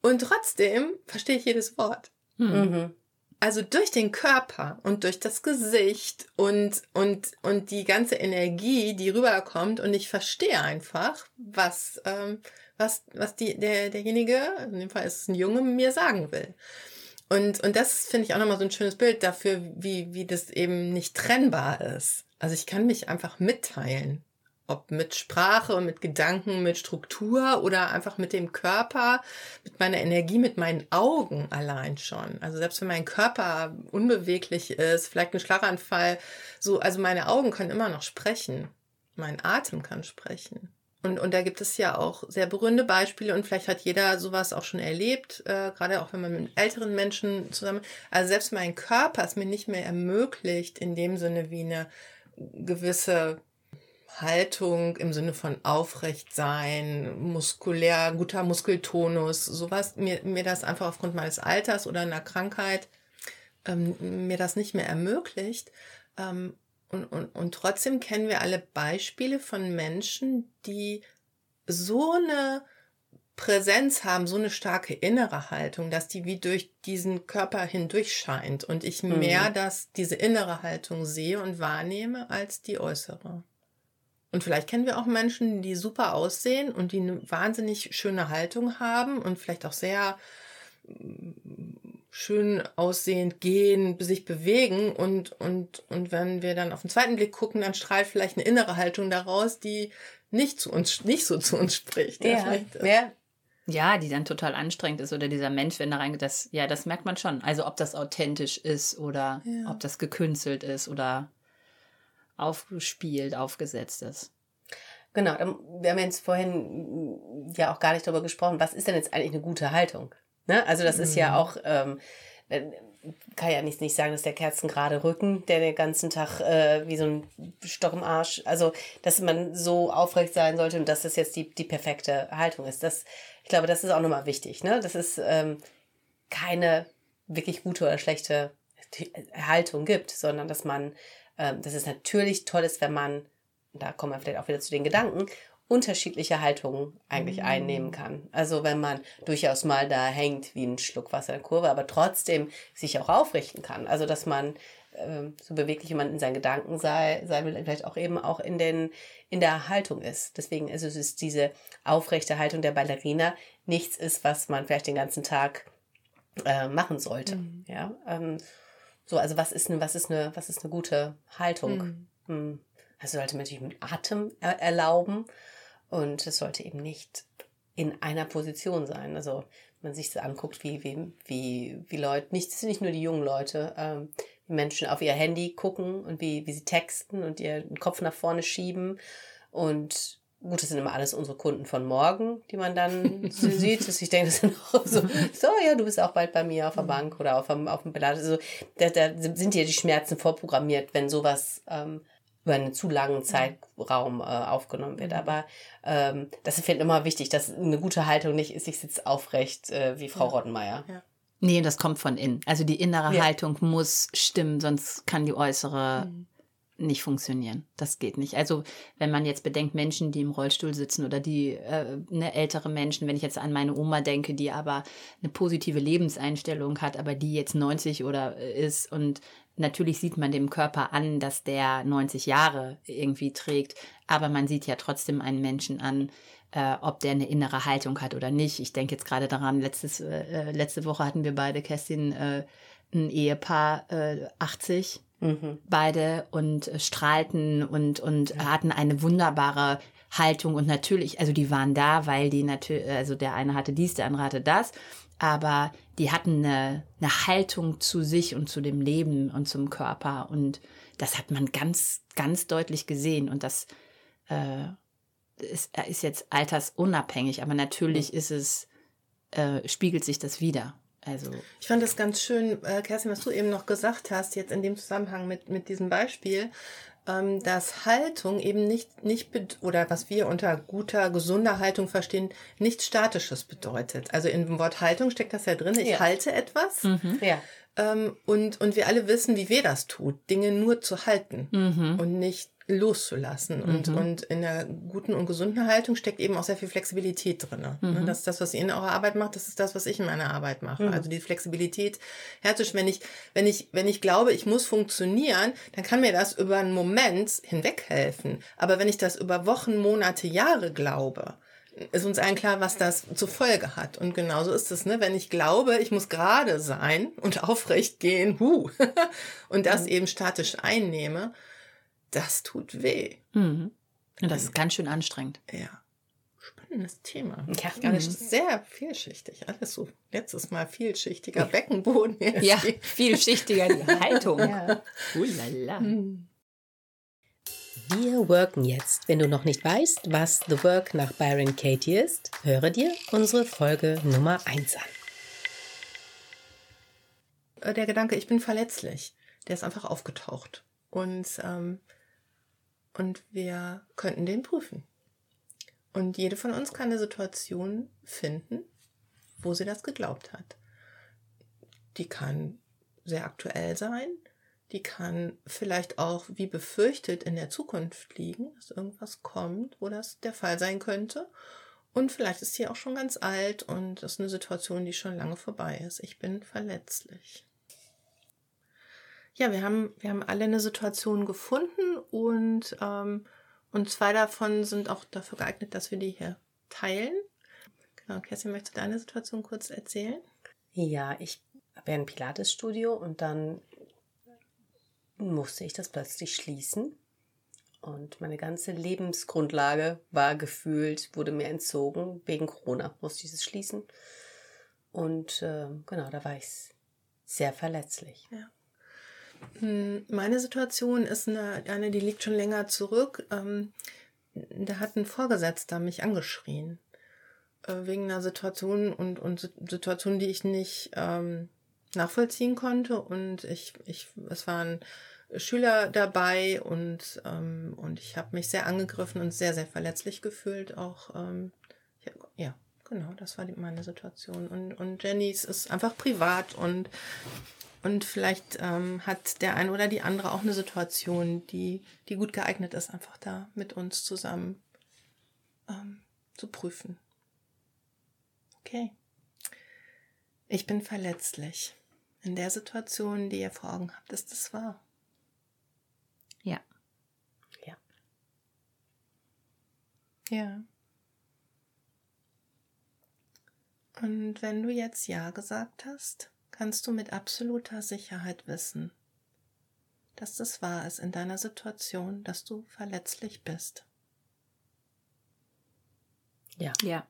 Und trotzdem verstehe ich jedes Wort. Hm. Mhm. Also durch den Körper und durch das Gesicht und, und, und die ganze Energie, die rüberkommt und ich verstehe einfach, was, ähm, was, was die, der, derjenige, in dem Fall ist es ein Junge, mir sagen will. Und, und das finde ich auch nochmal so ein schönes Bild dafür, wie, wie das eben nicht trennbar ist. Also ich kann mich einfach mitteilen ob mit Sprache, mit Gedanken, mit Struktur oder einfach mit dem Körper, mit meiner Energie, mit meinen Augen allein schon. Also selbst wenn mein Körper unbeweglich ist, vielleicht ein Schlaganfall, so, also meine Augen können immer noch sprechen. Mein Atem kann sprechen. Und, und da gibt es ja auch sehr berühmte Beispiele und vielleicht hat jeder sowas auch schon erlebt, äh, gerade auch wenn man mit älteren Menschen zusammen. Also selbst mein Körper ist mir nicht mehr ermöglicht, in dem Sinne wie eine gewisse Haltung im Sinne von aufrecht sein, muskulär, guter Muskeltonus, sowas, mir, mir das einfach aufgrund meines Alters oder einer Krankheit ähm, mir das nicht mehr ermöglicht. Ähm, und, und, und trotzdem kennen wir alle Beispiele von Menschen, die so eine Präsenz haben, so eine starke innere Haltung, dass die wie durch diesen Körper hindurch scheint und ich mhm. mehr das, diese innere Haltung sehe und wahrnehme als die äußere. Und vielleicht kennen wir auch Menschen, die super aussehen und die eine wahnsinnig schöne Haltung haben und vielleicht auch sehr mm, schön aussehend gehen, sich bewegen und, und, und wenn wir dann auf den zweiten Blick gucken, dann strahlt vielleicht eine innere Haltung daraus, die nicht zu uns, nicht so zu uns spricht. Ja, ja. ja, die dann total anstrengend ist oder dieser Mensch, wenn da reingeht, das, ja, das merkt man schon. Also ob das authentisch ist oder ja. ob das gekünstelt ist oder aufgespielt, aufgesetzt ist. Genau, wir haben jetzt vorhin ja auch gar nicht darüber gesprochen, was ist denn jetzt eigentlich eine gute Haltung? Ne? Also das ist ja mhm. auch, ähm, äh, kann ja nicht, nicht sagen, dass der Kerzen gerade Rücken, der den ganzen Tag äh, wie so ein Stock im Arsch, also dass man so aufrecht sein sollte und dass das jetzt die, die perfekte Haltung ist. Das, ich glaube, das ist auch nochmal wichtig. Ne? Das ist ähm, keine wirklich gute oder schlechte Haltung gibt, sondern dass man ähm, dass es natürlich toll ist, wenn man, da kommen wir vielleicht auch wieder zu den Gedanken, unterschiedliche Haltungen eigentlich einnehmen kann. Also wenn man durchaus mal da hängt wie ein Schluck Wasser in der Kurve, aber trotzdem sich auch aufrichten kann. Also dass man äh, so beweglich man in seinen Gedanken sei, sein will, vielleicht auch eben auch in, den, in der Haltung ist. Deswegen ist es diese aufrechte Haltung der Ballerina nichts ist, was man vielleicht den ganzen Tag äh, machen sollte. Mhm. Ja, ähm, so, also was ist eine, was ist eine, was ist eine gute Haltung? Mhm. Hm. Also sollte man natürlich mit Atem er erlauben und es sollte eben nicht in einer Position sein. Also wenn man sich so anguckt, wie, wie, wie, wie Leute, nicht, es sind nicht nur die jungen Leute, ähm, wie Menschen auf ihr Handy gucken und wie, wie sie texten und ihren Kopf nach vorne schieben und gut, das sind immer alles unsere Kunden von morgen, die man dann so sieht. Dass *laughs* ich denke, das sind auch so, so, ja, du bist auch bald bei mir auf der Bank oder auf dem, auf dem Belag. Also da, da sind ja die Schmerzen vorprogrammiert, wenn sowas ähm, über einen zu langen Zeitraum äh, aufgenommen wird. Aber ähm, das ist immer wichtig, dass eine gute Haltung nicht ist, ich sitze aufrecht äh, wie Frau ja. Rottenmeier. Ja. Nee, das kommt von innen. Also die innere ja. Haltung muss stimmen, sonst kann die äußere mhm nicht funktionieren. Das geht nicht. Also wenn man jetzt bedenkt, Menschen, die im Rollstuhl sitzen oder die äh, ne, ältere Menschen, wenn ich jetzt an meine Oma denke, die aber eine positive Lebenseinstellung hat, aber die jetzt 90 oder äh, ist und natürlich sieht man dem Körper an, dass der 90 Jahre irgendwie trägt, aber man sieht ja trotzdem einen Menschen an, äh, ob der eine innere Haltung hat oder nicht. Ich denke jetzt gerade daran, letztes, äh, letzte Woche hatten wir beide, Kerstin, äh, ein Ehepaar, 80 Mhm. Beide und äh, strahlten und, und ja. hatten eine wunderbare Haltung und natürlich, also die waren da, weil die natürlich, also der eine hatte dies, der andere hatte das, aber die hatten eine, eine Haltung zu sich und zu dem Leben und zum Körper und das hat man ganz, ganz deutlich gesehen und das äh, ist, ist jetzt altersunabhängig, aber natürlich mhm. ist es, äh, spiegelt sich das wieder. Also ich fand das ganz schön, äh, Kerstin, was du eben noch gesagt hast, jetzt in dem Zusammenhang mit, mit diesem Beispiel, ähm, dass Haltung eben nicht, nicht oder was wir unter guter, gesunder Haltung verstehen, nichts Statisches bedeutet. Also in dem Wort Haltung steckt das ja drin. Ich ja. halte etwas. Mhm. Ja. Ähm, und, und wir alle wissen, wie weh das tut, Dinge nur zu halten mhm. und nicht loszulassen. Und, mhm. und in der guten und gesunden Haltung steckt eben auch sehr viel Flexibilität drin. Ne? Mhm. Das ist das, was ihr in eurer Arbeit macht, das ist das, was ich in meiner Arbeit mache. Mhm. Also die Flexibilität herzustellen. Wenn ich, wenn ich, wenn ich glaube, ich muss funktionieren, dann kann mir das über einen Moment hinweg helfen. Aber wenn ich das über Wochen, Monate, Jahre glaube, ist uns allen klar, was das zur Folge hat. Und genauso ist es, ne? Wenn ich glaube, ich muss gerade sein und aufrecht gehen, huh, *laughs* und das mhm. eben statisch einnehme, das tut weh. Mhm. Und das ist ganz schön anstrengend. Ja. Spannendes Thema. Ja, gar nicht sehr vielschichtig. Alles so letztes Mal vielschichtiger Beckenboden. *laughs* Jetzt ja, vielschichtiger die Haltung. *laughs* ja. Ulala. Mhm. Wir worken jetzt. Wenn du noch nicht weißt, was The Work nach Byron Katie ist, höre dir unsere Folge Nummer 1 an. Äh, der Gedanke, ich bin verletzlich, der ist einfach aufgetaucht. Und ähm, und wir könnten den prüfen. Und jede von uns kann eine Situation finden, wo sie das geglaubt hat. Die kann sehr aktuell sein, die kann vielleicht auch wie befürchtet in der Zukunft liegen, dass irgendwas kommt, wo das der Fall sein könnte. Und vielleicht ist sie auch schon ganz alt und das ist eine Situation, die schon lange vorbei ist. Ich bin verletzlich. Ja, wir haben, wir haben alle eine Situation gefunden und, ähm, und zwei davon sind auch dafür geeignet, dass wir die hier teilen. Genau, Kerstin, möchtest du deine Situation kurz erzählen? Ja, ich habe ja ein Pilates-Studio und dann musste ich das plötzlich schließen. Und meine ganze Lebensgrundlage war gefühlt, wurde mir entzogen. Wegen Corona musste ich es schließen. Und äh, genau, da war ich sehr verletzlich. Ja. Hm, meine Situation ist eine, eine, die liegt schon länger zurück. Ähm, da hat ein Vorgesetzter mich angeschrien. Äh, wegen einer Situation und, und Situation, die ich nicht ähm, nachvollziehen konnte. Und ich, ich, es waren Schüler dabei und, ähm, und ich habe mich sehr angegriffen und sehr, sehr verletzlich gefühlt. Auch, ja, genau, das war meine Situation. Und, und Jennys ist einfach privat und und vielleicht ähm, hat der eine oder die andere auch eine Situation, die, die gut geeignet ist, einfach da mit uns zusammen ähm, zu prüfen. Okay. Ich bin verletzlich. In der Situation, die ihr vor Augen habt, ist das wahr? Ja. Ja. Ja. Und wenn du jetzt Ja gesagt hast, kannst du mit absoluter Sicherheit wissen, dass das wahr ist in deiner Situation, dass du verletzlich bist. Ja. Ja.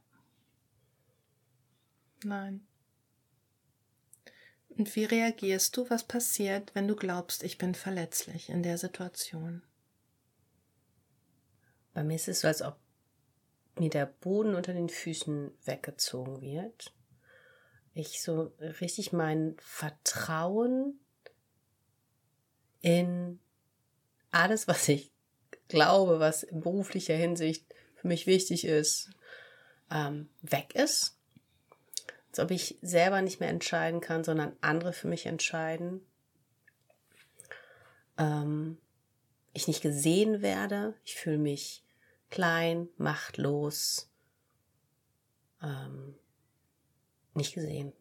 Nein. Und wie reagierst du? Was passiert, wenn du glaubst, ich bin verletzlich in der Situation? Bei mir ist es so, als ob mir der Boden unter den Füßen weggezogen wird. Ich so richtig mein Vertrauen in alles, was ich glaube, was in beruflicher Hinsicht für mich wichtig ist, ähm, weg ist. Als ob ich selber nicht mehr entscheiden kann, sondern andere für mich entscheiden. Ähm, ich nicht gesehen werde. Ich fühle mich klein, machtlos, ähm, nicht gesehen.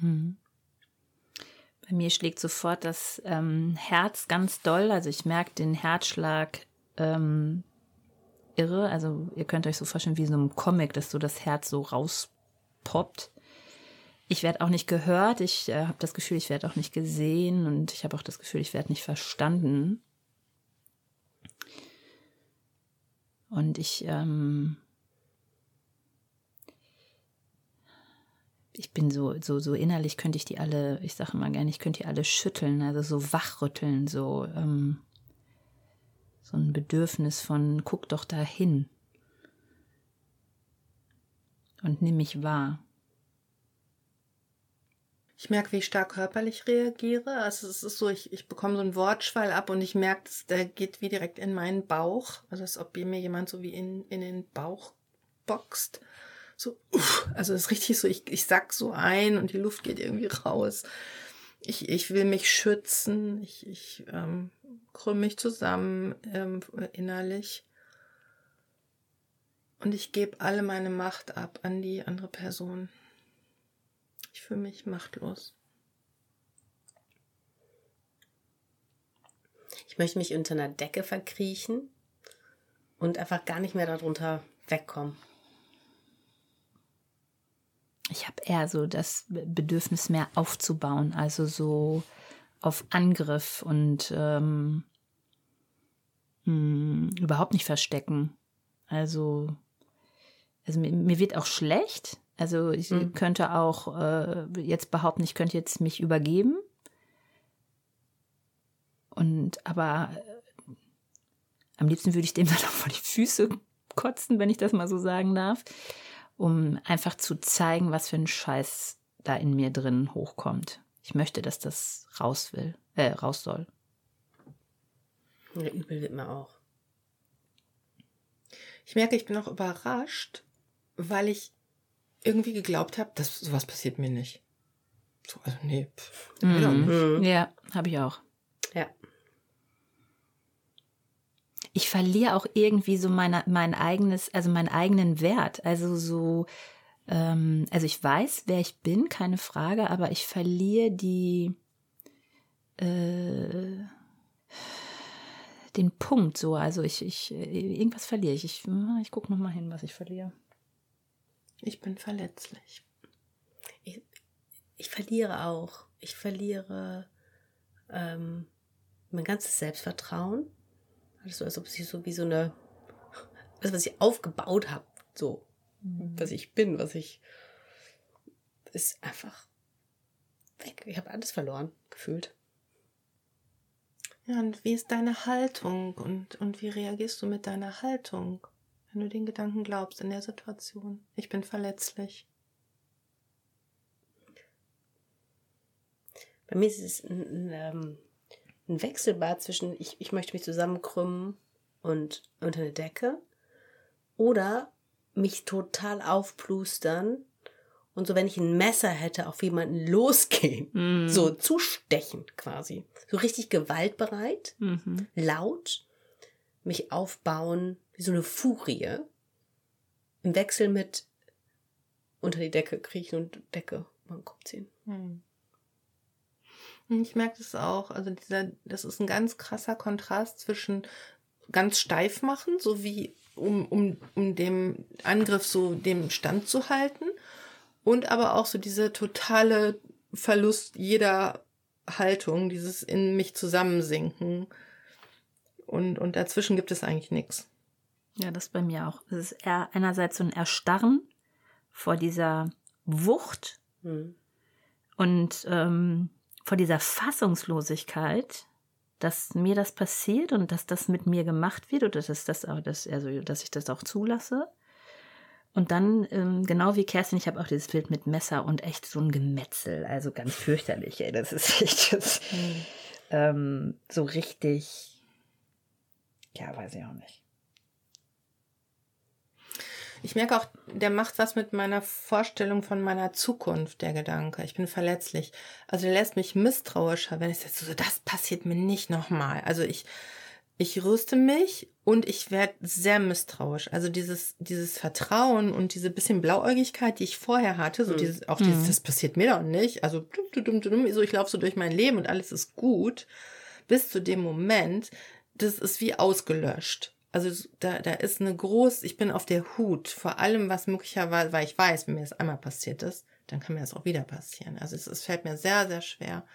Mhm. Bei mir schlägt sofort das ähm, Herz ganz doll. Also ich merke den Herzschlag ähm, irre. Also ihr könnt euch so vorstellen wie so einem Comic, dass so das Herz so rauspoppt. Ich werde auch nicht gehört. Ich äh, habe das Gefühl, ich werde auch nicht gesehen und ich habe auch das Gefühl, ich werde nicht verstanden. Und ich ähm, ich bin so, so, so innerlich könnte ich die alle, ich sage immer gerne, ich könnte die alle schütteln, also so wachrütteln, so, ähm, so ein Bedürfnis von, guck doch dahin und nimm mich wahr. Ich merke, wie ich stark körperlich reagiere. Also es ist so, ich, ich bekomme so einen Wortschwall ab und ich merke, der geht wie direkt in meinen Bauch. Also als ob mir jemand so wie in, in den Bauch boxt so, uff, also es ist richtig so, ich, ich sack so ein und die Luft geht irgendwie raus. Ich, ich will mich schützen, ich, ich ähm, krümme mich zusammen ähm, innerlich. Und ich gebe alle meine Macht ab an die andere Person. Ich fühle mich machtlos. Ich möchte mich unter einer Decke verkriechen und einfach gar nicht mehr darunter wegkommen ich habe eher so das Bedürfnis mehr aufzubauen, also so auf Angriff und ähm, mh, hm, überhaupt nicht verstecken. Also, also mir, mir, wird auch schlecht. Also ich mhm. könnte auch äh, jetzt behaupten, ich könnte jetzt mich übergeben. Und aber äh, am liebsten würde ich dem *laughs* dann auch vor die Füße kotzen, wenn ich das mal so sagen darf um einfach zu zeigen, was für ein Scheiß da in mir drin hochkommt. Ich möchte, dass das raus will, äh, raus soll. Ja, übel wird mir auch. Ich merke, ich bin auch überrascht, weil ich irgendwie geglaubt habe, dass sowas passiert mir nicht. So, also nee, pff, mhm. Ja, habe ich auch. Ja ich verliere auch irgendwie so meine, mein eigenes, also meinen eigenen Wert. Also so, ähm, also ich weiß, wer ich bin, keine Frage, aber ich verliere die, äh, den Punkt so. Also ich, ich, irgendwas verliere ich. Ich, ich gucke nochmal hin, was ich verliere. Ich bin verletzlich. Ich, ich verliere auch. Ich verliere ähm, mein ganzes Selbstvertrauen so, als ob sie so wie so eine, was, was ich aufgebaut habe, so, mhm. was ich bin, was ich, ist einfach weg. Ich habe alles verloren, gefühlt. Ja, und wie ist deine Haltung und, und wie reagierst du mit deiner Haltung, wenn du den Gedanken glaubst in der Situation? Ich bin verletzlich. Bei mir ist es ein, ein, ähm, ein Wechselbad zwischen ich, ich möchte mich zusammenkrümmen und unter eine Decke oder mich total aufplustern und so, wenn ich ein Messer hätte, auf jemanden losgehen, mm. so zustechen quasi. So richtig gewaltbereit, mhm. laut, mich aufbauen wie so eine Furie. Im Wechsel mit unter die Decke kriechen und Decke über den Kopf ziehen. Ich merke das auch. Also dieser, das ist ein ganz krasser Kontrast zwischen ganz steif machen, so wie um, um, um dem Angriff so dem Stand zu halten und aber auch so diese totale Verlust jeder Haltung, dieses in mich zusammensinken. Und, und dazwischen gibt es eigentlich nichts. Ja, das bei mir auch. Es ist eher einerseits so ein Erstarren vor dieser Wucht mhm. und ähm, vor dieser Fassungslosigkeit, dass mir das passiert und dass das mit mir gemacht wird oder dass, das auch, dass, also, dass ich das auch zulasse. Und dann, ähm, genau wie Kerstin, ich habe auch dieses Bild mit Messer und echt so ein Gemetzel, also ganz fürchterlich, ey. Das ist *laughs* echt das, mhm. ähm, so richtig, ja, weiß ich auch nicht. Ich merke auch, der macht was mit meiner Vorstellung von meiner Zukunft, der Gedanke. Ich bin verletzlich. Also der lässt mich misstrauischer, wenn ich sage, so, das passiert mir nicht nochmal. Also ich, ich rüste mich und ich werde sehr misstrauisch. Also dieses, dieses Vertrauen und diese bisschen Blauäugigkeit, die ich vorher hatte, so mhm. dieses, auch dieses, das passiert mir doch nicht. Also so ich laufe so durch mein Leben und alles ist gut. Bis zu dem Moment, das ist wie ausgelöscht. Also da, da ist eine groß, ich bin auf der Hut vor allem, was möglicherweise, weil ich weiß, wenn mir das einmal passiert ist, dann kann mir das auch wieder passieren. Also es, es fällt mir sehr, sehr schwer,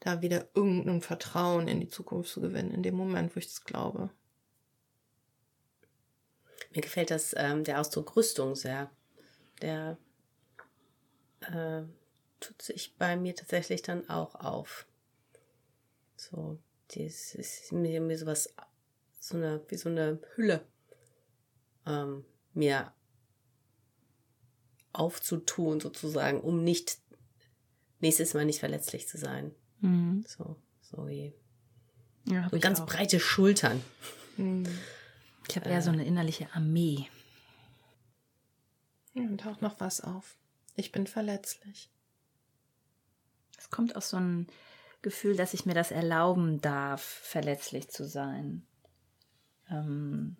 da wieder irgendein Vertrauen in die Zukunft zu gewinnen, in dem Moment, wo ich das glaube. Mir gefällt das, ähm, der Ausdruck Rüstung sehr. Der äh, tut sich bei mir tatsächlich dann auch auf. So, das ist mir sowas so eine, wie so eine Hülle ähm, mir aufzutun, sozusagen, um nicht nächstes Mal nicht verletzlich zu sein. Mhm. So, so wie ja, so ganz auch. breite Schultern. Mhm. Ich habe eher äh, so eine innerliche Armee. und taucht noch was auf. Ich bin verletzlich. Es kommt aus so einem Gefühl, dass ich mir das erlauben darf, verletzlich zu sein. Ähm.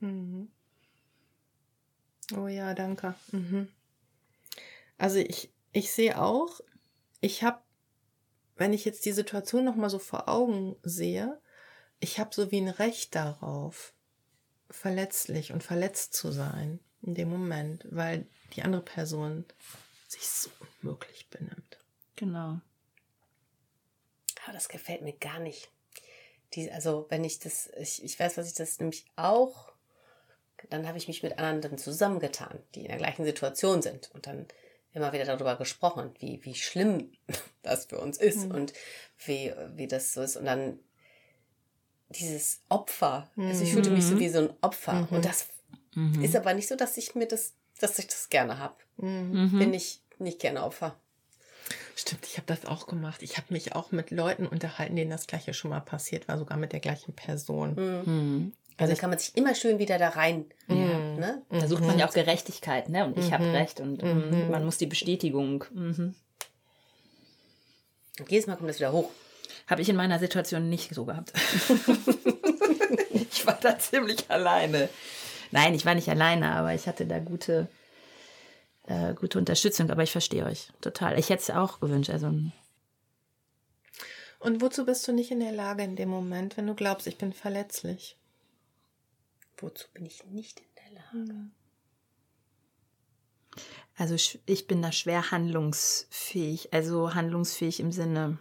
Mhm. Oh ja, danke. Mhm. Also ich, ich sehe auch, ich habe, wenn ich jetzt die Situation nochmal so vor Augen sehe, ich habe so wie ein Recht darauf, verletzlich und verletzt zu sein in dem Moment, weil die andere Person sich so unmöglich benimmt. Genau. Aber das gefällt mir gar nicht die, also wenn ich das, ich, ich weiß, was ich das nämlich auch, dann habe ich mich mit anderen zusammengetan, die in der gleichen Situation sind und dann immer wieder darüber gesprochen, wie, wie schlimm *laughs* das für uns ist mhm. und wie, wie das so ist. Und dann dieses Opfer, also ich fühlte mich so mhm. wie so ein Opfer. Mhm. Und das mhm. ist aber nicht so, dass ich mir das, dass ich das gerne habe. Mhm. Bin ich nicht gerne Opfer. Stimmt, ich habe das auch gemacht. Ich habe mich auch mit Leuten unterhalten, denen das gleiche schon mal passiert war, sogar mit der gleichen Person. Mhm. Also, also kann man sich immer schön wieder da rein. Mhm. Ne? Da sucht man ja auch Gerechtigkeit, ne? Und ich mhm. habe recht und mhm. man muss die Bestätigung. Mhm. Und jedes Mal kommt das wieder hoch. Habe ich in meiner Situation nicht so gehabt. *laughs* ich war da ziemlich alleine. Nein, ich war nicht alleine, aber ich hatte da gute äh, gute Unterstützung. Aber ich verstehe euch total. Ich hätte es auch gewünscht. Also und wozu bist du nicht in der Lage in dem Moment, wenn du glaubst, ich bin verletzlich? Wozu bin ich nicht in der Lage? Hm. Also ich bin da schwer handlungsfähig. Also handlungsfähig im Sinne,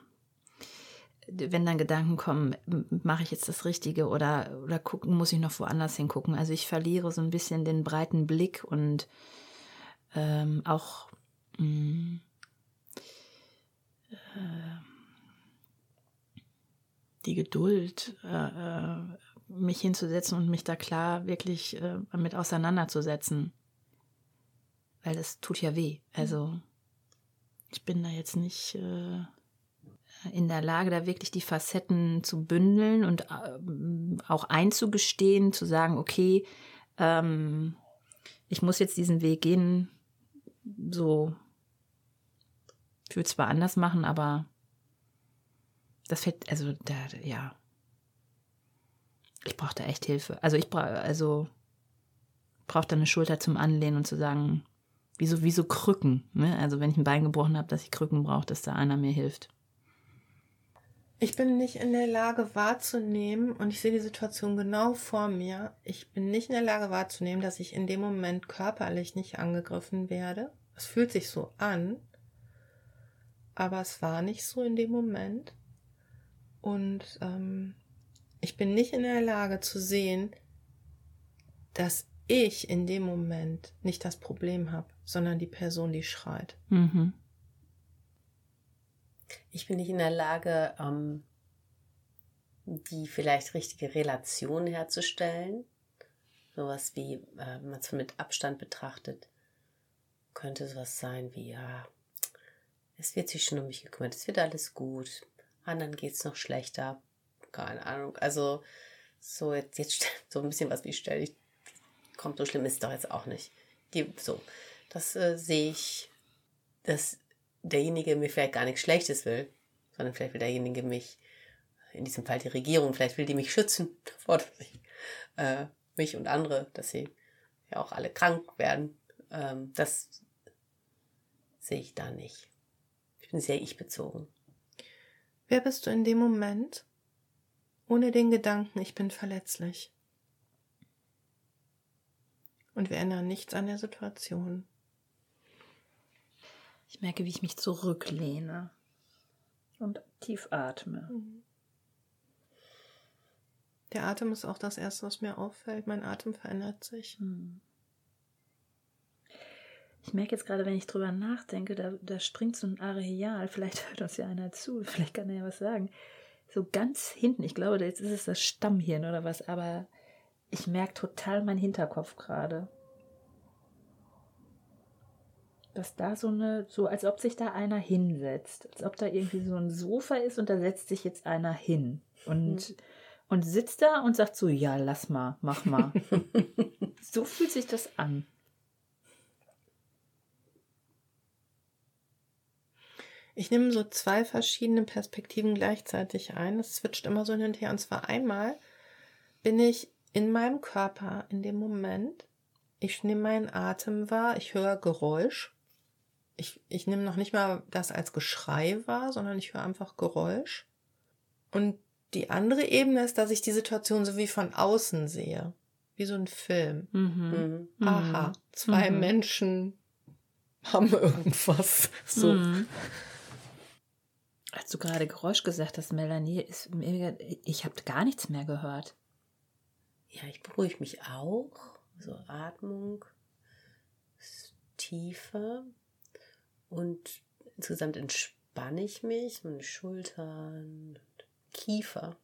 wenn dann Gedanken kommen, mache ich jetzt das Richtige oder, oder gucken, muss ich noch woanders hingucken. Also ich verliere so ein bisschen den breiten Blick und ähm, auch mh, mm, äh, die Geduld, äh, äh, mich hinzusetzen und mich da klar wirklich äh, mit auseinanderzusetzen. Weil das tut ja weh. Also ich bin da jetzt nicht äh, in der Lage, da wirklich die Facetten zu bündeln und äh, auch einzugestehen, zu sagen, okay, ähm, ich muss jetzt diesen Weg gehen, so, ich würde es zwar anders machen, aber das fällt, also da, ja. Ich brauche da echt Hilfe. Also ich brauche, also brauche da eine Schulter zum Anlehnen und zu sagen, wieso, wieso Krücken. Ne? Also wenn ich ein Bein gebrochen habe, dass ich Krücken brauche, dass da einer mir hilft. Ich bin nicht in der Lage wahrzunehmen, und ich sehe die Situation genau vor mir, ich bin nicht in der Lage wahrzunehmen, dass ich in dem Moment körperlich nicht angegriffen werde. Es fühlt sich so an, aber es war nicht so in dem Moment. Und ähm, ich bin nicht in der Lage zu sehen, dass ich in dem Moment nicht das Problem habe, sondern die Person, die schreit. Mhm. Ich bin nicht in der Lage, ähm, die vielleicht richtige Relation herzustellen. Sowas wie, äh, wenn man es mit Abstand betrachtet, könnte sowas sein wie, ja, es wird sich schon um mich gekümmert, es wird alles gut, anderen geht es noch schlechter, keine Ahnung. Also so jetzt, jetzt so ein bisschen was wie stell ich, kommt so schlimm ist doch jetzt auch nicht. Die, so, das äh, sehe ich, dass derjenige mir vielleicht gar nichts Schlechtes will, sondern vielleicht will derjenige mich, in diesem Fall die Regierung, vielleicht will die mich schützen *laughs* davor, dass ich, äh, mich und andere, dass sie ja auch alle krank werden. Ähm, das sehe ich da nicht. Ich bin sehr ich-bezogen. Wer bist du in dem Moment? Ohne den Gedanken, ich bin verletzlich. Und wir ändern nichts an der Situation. Ich merke, wie ich mich zurücklehne und tief atme. Der Atem ist auch das Erste, was mir auffällt. Mein Atem verändert sich. Hm. Ich merke jetzt gerade, wenn ich drüber nachdenke, da, da springt so ein Areal, vielleicht hört uns ja einer zu, vielleicht kann er ja was sagen. So ganz hinten, ich glaube, jetzt ist es das Stammhirn oder was, aber ich merke total meinen Hinterkopf gerade. Dass da so eine, so als ob sich da einer hinsetzt. Als ob da irgendwie so ein Sofa ist und da setzt sich jetzt einer hin. Und, mhm. und sitzt da und sagt so, ja, lass mal, mach mal. *laughs* so fühlt sich das an. Ich nehme so zwei verschiedene Perspektiven gleichzeitig ein. Es switcht immer so hin und her. Und zwar einmal bin ich in meinem Körper in dem Moment. Ich nehme meinen Atem wahr, ich höre Geräusch. Ich, ich nehme noch nicht mal das als Geschrei wahr, sondern ich höre einfach Geräusch. Und die andere Ebene ist, dass ich die Situation so wie von außen sehe. Wie so ein Film. Mhm. Mhm. Aha, zwei mhm. Menschen haben *laughs* irgendwas. So. Mhm. Als du gerade Geräusch gesagt hast, Melanie, ist, ich habe gar nichts mehr gehört. Ja, ich beruhige mich auch. So Atmung, tiefer und insgesamt entspanne ich mich, meine Schultern, Kiefer.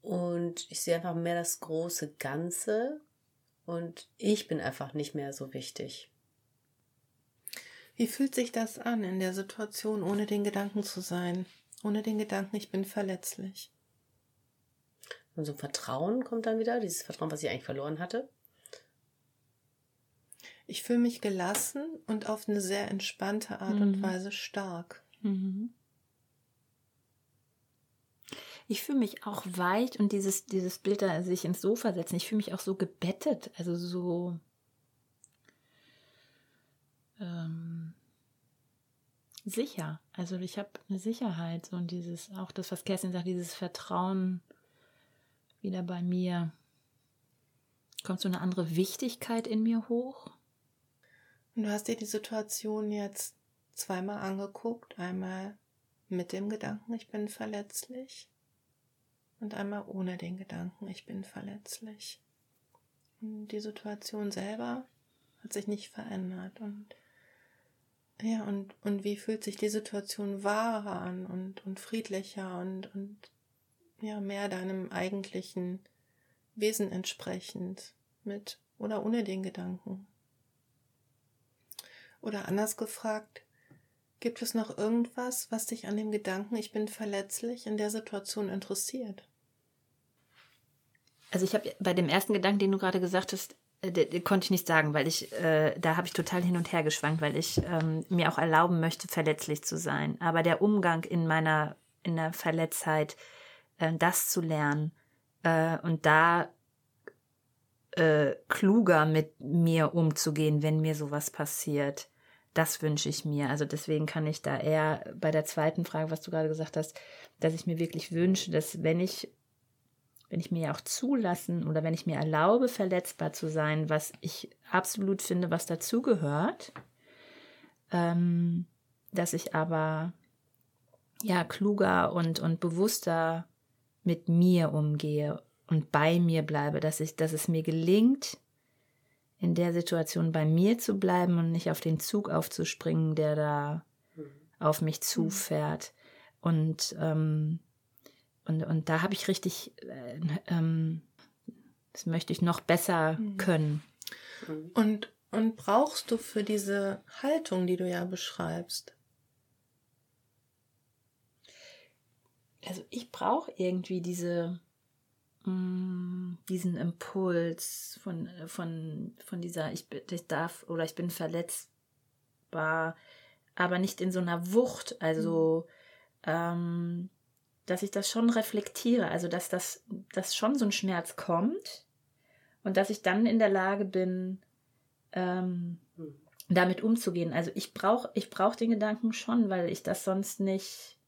Und ich sehe einfach mehr das große Ganze und ich bin einfach nicht mehr so wichtig. Wie fühlt sich das an in der Situation, ohne den Gedanken zu sein? Ohne den Gedanken, ich bin verletzlich. Und so Vertrauen kommt dann wieder, dieses Vertrauen, was ich eigentlich verloren hatte. Ich fühle mich gelassen und auf eine sehr entspannte Art mhm. und Weise stark. Mhm. Ich fühle mich auch weich und dieses, dieses Bild da sich ins Sofa setzen, ich fühle mich auch so gebettet, also so ähm, sicher. Also ich habe eine Sicherheit so und dieses, auch das, was Kerstin sagt, dieses Vertrauen wieder bei mir. Kommt so eine andere Wichtigkeit in mir hoch? Und du hast dir die Situation jetzt zweimal angeguckt. Einmal mit dem Gedanken, ich bin verletzlich. Und einmal ohne den Gedanken, ich bin verletzlich. Und die Situation selber hat sich nicht verändert. Und ja, und, und wie fühlt sich die Situation wahrer an und, und friedlicher und, und ja, mehr deinem eigentlichen Wesen entsprechend mit oder ohne den Gedanken? Oder anders gefragt, gibt es noch irgendwas, was dich an dem Gedanken, ich bin verletzlich, in der Situation interessiert? Also ich habe bei dem ersten Gedanken, den du gerade gesagt hast, äh, konnte ich nicht sagen, weil ich, äh, da habe ich total hin und her geschwankt, weil ich ähm, mir auch erlauben möchte, verletzlich zu sein. Aber der Umgang in meiner, in der Verletztheit, äh, das zu lernen äh, und da äh, kluger mit mir umzugehen, wenn mir sowas passiert, das wünsche ich mir. Also deswegen kann ich da eher bei der zweiten Frage, was du gerade gesagt hast, dass ich mir wirklich wünsche, dass wenn ich wenn ich mir auch zulassen oder wenn ich mir erlaube, verletzbar zu sein, was ich absolut finde, was dazugehört, ähm, dass ich aber ja kluger und, und bewusster mit mir umgehe und bei mir bleibe, dass ich, dass es mir gelingt, in der Situation bei mir zu bleiben und nicht auf den Zug aufzuspringen, der da auf mich zufährt. Und, ähm, und, und da habe ich richtig, äh, ähm, das möchte ich noch besser Mhm. können. Und, und brauchst du für diese Haltung, die du ja beschreibst, Also ich brauche irgendwie diese, diesen Impuls von, von, von dieser, ich, bin- ich darf oder ich bin verletzbar, aber nicht in so einer Wucht. Also, ähm, dass ich das schon reflektiere, also dass das dass schon so ein Schmerz kommt und dass ich dann in der Lage bin, ähm, Mhm. damit umzugehen. Also ich brauche ich brauch den Gedanken schon, weil ich das sonst nicht,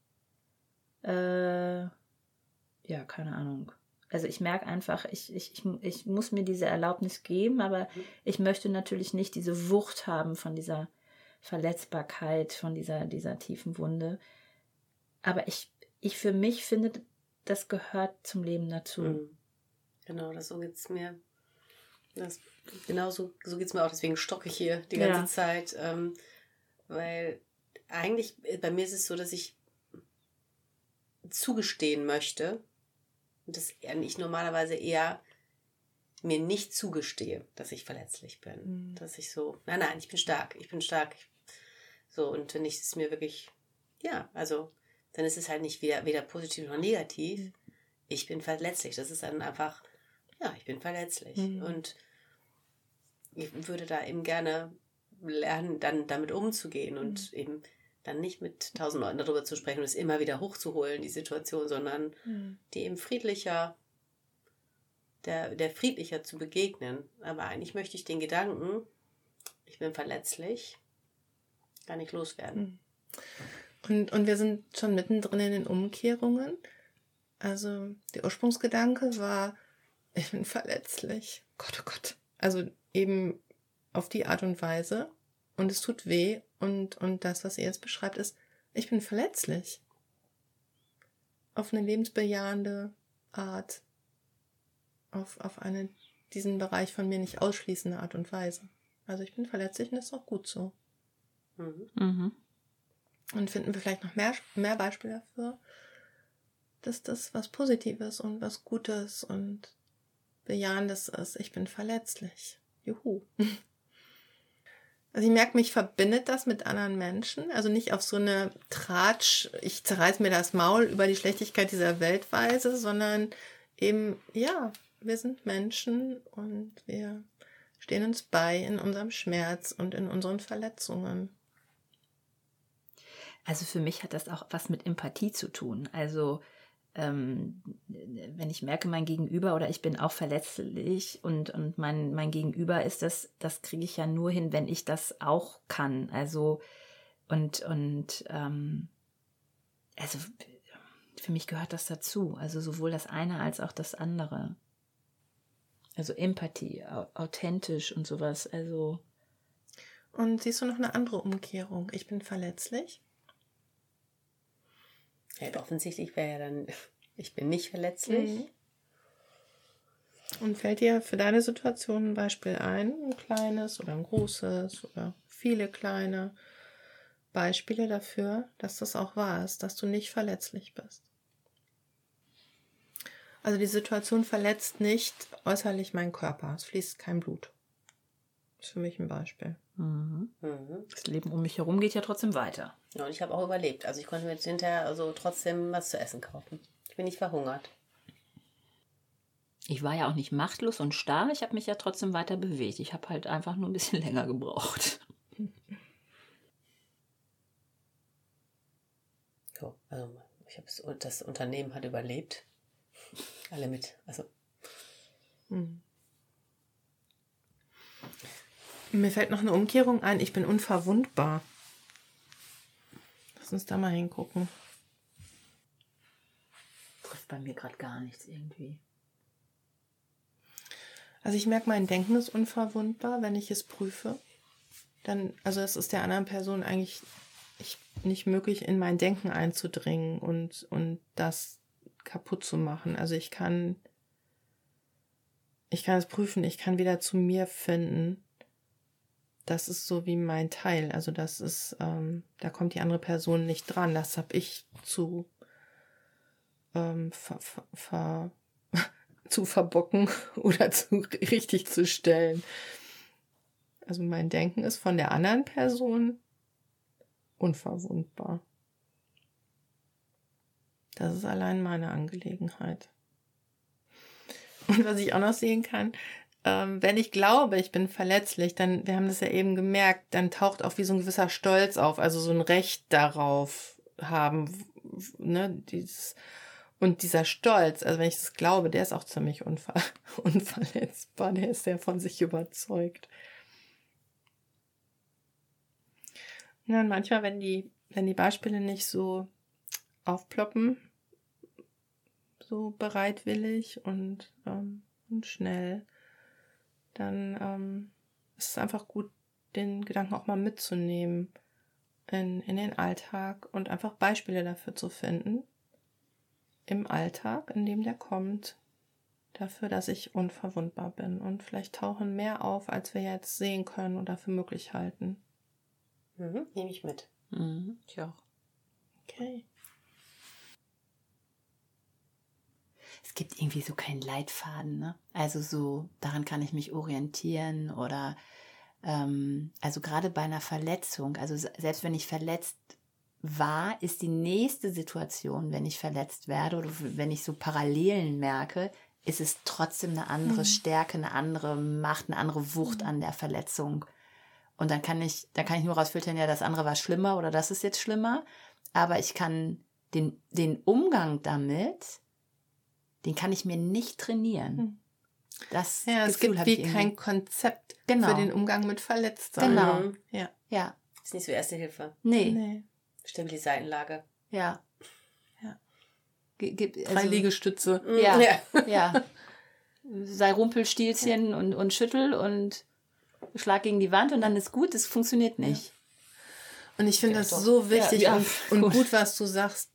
äh, ja, keine Ahnung. Also ich merke einfach, ich, ich, ich, ich muss mir diese Erlaubnis geben, aber ich möchte natürlich nicht diese Wucht haben von dieser Verletzbarkeit, von dieser, dieser tiefen Wunde. Aber ich, ich für mich finde, das gehört zum Leben dazu. Mhm. Genau, das so geht's mir. Das, genau so, so geht es mir auch, deswegen stocke ich hier die ganze Ja. Zeit. Ähm, weil eigentlich, bei mir ist es so, dass ich zugestehen möchte und das ich normalerweise eher mir nicht zugestehe, dass ich verletzlich bin. Mhm. Dass ich so, nein, nein, ich bin stark, ich bin stark. So, und wenn ich es mir wirklich, ja, also, dann ist es halt nicht weder, weder positiv noch negativ. Ich bin verletzlich. Das ist dann einfach, ja, ich bin verletzlich. Mhm. Und ich würde da eben gerne lernen, dann damit umzugehen und eben dann nicht mit tausend Leuten darüber zu sprechen und es immer wieder hochzuholen, die Situation, sondern die eben friedlicher, der, der friedlicher zu begegnen. Aber eigentlich möchte ich den Gedanken, ich bin verletzlich, gar nicht loswerden. Und, und wir sind schon mittendrin in den Umkehrungen. Also der Ursprungsgedanke war, ich bin verletzlich. Gott, oh Gott. Also eben auf die Art und Weise. Und es tut weh. Und, und das, was ihr jetzt beschreibt, ist, ich bin verletzlich. Auf eine lebensbejahende Art. Auf, auf eine diesen Bereich von mir nicht ausschließende Art und Weise. Also ich bin verletzlich und das ist auch gut so. Mhm. Und finden wir vielleicht noch mehr, mehr Beispiele dafür, dass das was Positives und was Gutes und Bejahendes ist. Ich bin verletzlich. Juhu. *laughs* Also ich merke, mich verbindet das mit anderen Menschen. Also nicht auf so eine Tratsch, ich zerreiß mir das Maul über die Schlechtigkeit dieser Weltweise, sondern eben, ja, wir sind Menschen und wir stehen uns bei in unserem Schmerz und in unseren Verletzungen. Also für mich hat das auch was mit Empathie zu tun. Also ähm, wenn ich merke, mein Gegenüber oder ich bin auch verletzlich und, und mein, mein Gegenüber ist das, das kriege ich ja nur hin, wenn ich das auch kann. Also und, und ähm, also für mich gehört das dazu. Also sowohl das eine als auch das andere. Also Empathie, au- authentisch und sowas. Also Und siehst du noch eine andere Umkehrung? Ich bin verletzlich. Ja, offensichtlich wäre ja dann, ich bin nicht verletzlich. Mhm. Und fällt dir für deine Situation ein Beispiel ein? Ein kleines oder ein großes oder viele kleine Beispiele dafür, dass das auch wahr ist, dass du nicht verletzlich bist. Also die Situation verletzt nicht äußerlich meinen Körper. Es fließt kein Blut. Das ist für mich ein Beispiel. mhm. Mhm. das Leben um mich herum geht ja trotzdem weiter. Ja, und ich habe auch überlebt. Also ich konnte mir jetzt hinterher also trotzdem was zu essen kaufen. Ich bin nicht verhungert. Ich war ja auch nicht machtlos und starr, ich habe mich ja trotzdem weiter bewegt. Ich habe halt einfach nur ein bisschen *laughs* länger gebraucht. So, also ich habe das Unternehmen hat überlebt. Alle mit. Also Hm. Mir fällt noch eine Umkehrung ein. Ich bin unverwundbar. Lass uns da mal hingucken. Trifft bei mir gerade gar nichts irgendwie. Also ich merke, mein Denken ist unverwundbar, wenn ich es prüfe. Dann, also es ist der anderen Person eigentlich ich, nicht möglich, in mein Denken einzudringen und, und das kaputt zu machen. Also ich kann, ich kann es prüfen, ich kann wieder zu mir finden. Das ist so wie mein Teil. Also das ist, ähm, da kommt die andere Person nicht dran. Das habe ich zu ähm, ver, ver, ver, *laughs* zu verbocken *laughs* oder zu richtig zu stellen. Also mein Denken ist von der anderen Person unverwundbar. Das ist allein meine Angelegenheit. Und was ich auch noch sehen kann, ähm, wenn ich glaube, ich bin verletzlich, dann, wir haben das ja eben gemerkt, dann taucht auch wie so ein gewisser Stolz auf, also so ein Recht darauf haben, ne, dieses, und dieser Stolz, also wenn ich das glaube, der ist auch ziemlich unver *laughs* unverletzbar, der ist ja von sich überzeugt. Ja, und manchmal, wenn die, wenn die Beispiele nicht so aufploppen, so bereitwillig und, ähm, und schnell, dann ähm, ist es einfach gut, den Gedanken auch mal mitzunehmen in, in den Alltag und einfach Beispiele dafür zu finden. Im Alltag, in dem der kommt, dafür, dass ich unverwundbar bin. Und vielleicht tauchen mehr auf, als wir jetzt sehen können oder für möglich halten. Mhm, Nehme ich mit. Mhm, ich auch. Okay. Es gibt irgendwie so keinen Leitfaden, ne? Also so, daran kann ich mich orientieren oder ähm, also gerade bei einer Verletzung, also se- selbst wenn ich verletzt war, ist die nächste Situation, wenn ich verletzt werde oder wenn ich so Parallelen merke, ist es trotzdem eine andere Stärke, eine andere Macht, eine andere Wucht an der Verletzung. Und dann kann ich, dann kann ich nur rausfiltern, ja, das andere war schlimmer oder das ist jetzt schlimmer. Aber ich kann den, den Umgang damit, den kann ich mir nicht trainieren. Hm. Das Ja, es gibt wie kein Konzept Genau. für den Umgang mit Verletztsein. Genau. Mhm. Ja. Ja, Ist nicht so erste Hilfe. nee, Nee. Stimmt die Seitenlage. ja. Ja. Gibt- Drei also- Liegestütze. Ja. ja. Ja. *laughs* Sei Rumpelstilzchen und, und schüttel und schlag gegen die Wand und dann ist gut. Das funktioniert nicht. Und ich finde Ja, das doch. so wichtig Ja, ja, und, und gut. gut. was du sagst.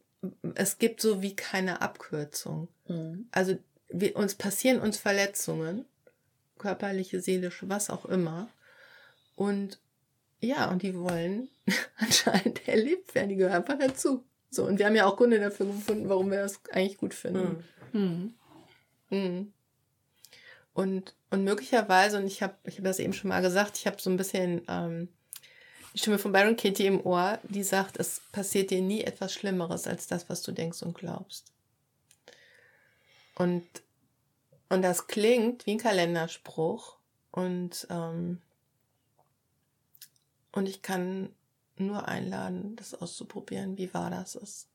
Es gibt so wie keine Abkürzung. Also wir, uns passieren uns Verletzungen, körperliche, seelische, was auch immer. Und ja, und die wollen *laughs* anscheinend erlebt werden. Die gehören einfach dazu. So, und wir haben ja auch Gründe dafür gefunden, warum wir das eigentlich gut finden. Mhm. Hm. Mhm. Und, und möglicherweise, und ich habe ich hab das eben schon mal gesagt, ich habe so ein bisschen ähm, die Stimme von Byron Katie im Ohr, die sagt, es passiert dir nie etwas Schlimmeres als das, was du denkst und glaubst. Und, und das klingt wie ein Kalenderspruch. Und, ähm, und ich kann nur einladen, das auszuprobieren, wie wahr das ist.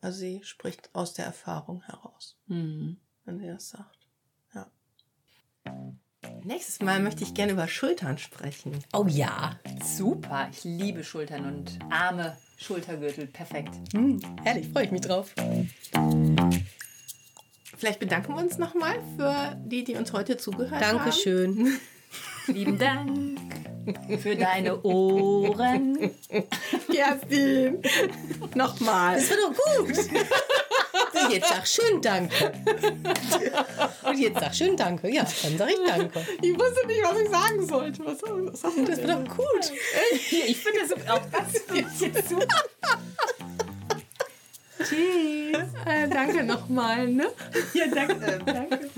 Also sie spricht aus der Erfahrung heraus Hm. wenn sie das sagt. Ja. Nächstes Mal möchte ich gerne über Schultern sprechen. Oh ja, super. Ich liebe Schultern und Arme, Schultergürtel. Perfekt. Hm, herrlich, freue ich mich drauf. Vielleicht bedanken wir uns nochmal für die, die uns heute zugehört haben. Dankeschön. *laughs* Lieben Dank für deine Ohren. *laughs* Kerstin, nochmal. Das war doch gut. Und jetzt sag schön Danke. Und jetzt sag schön Danke. Ja, dann sag ich Danke. Ich wusste nicht, was ich sagen sollte. Was, was Das war doch gut. Ich finde das auch das finde ich jetzt super. Tschüss. Äh, danke nochmal. Ne? Ja, danke. danke.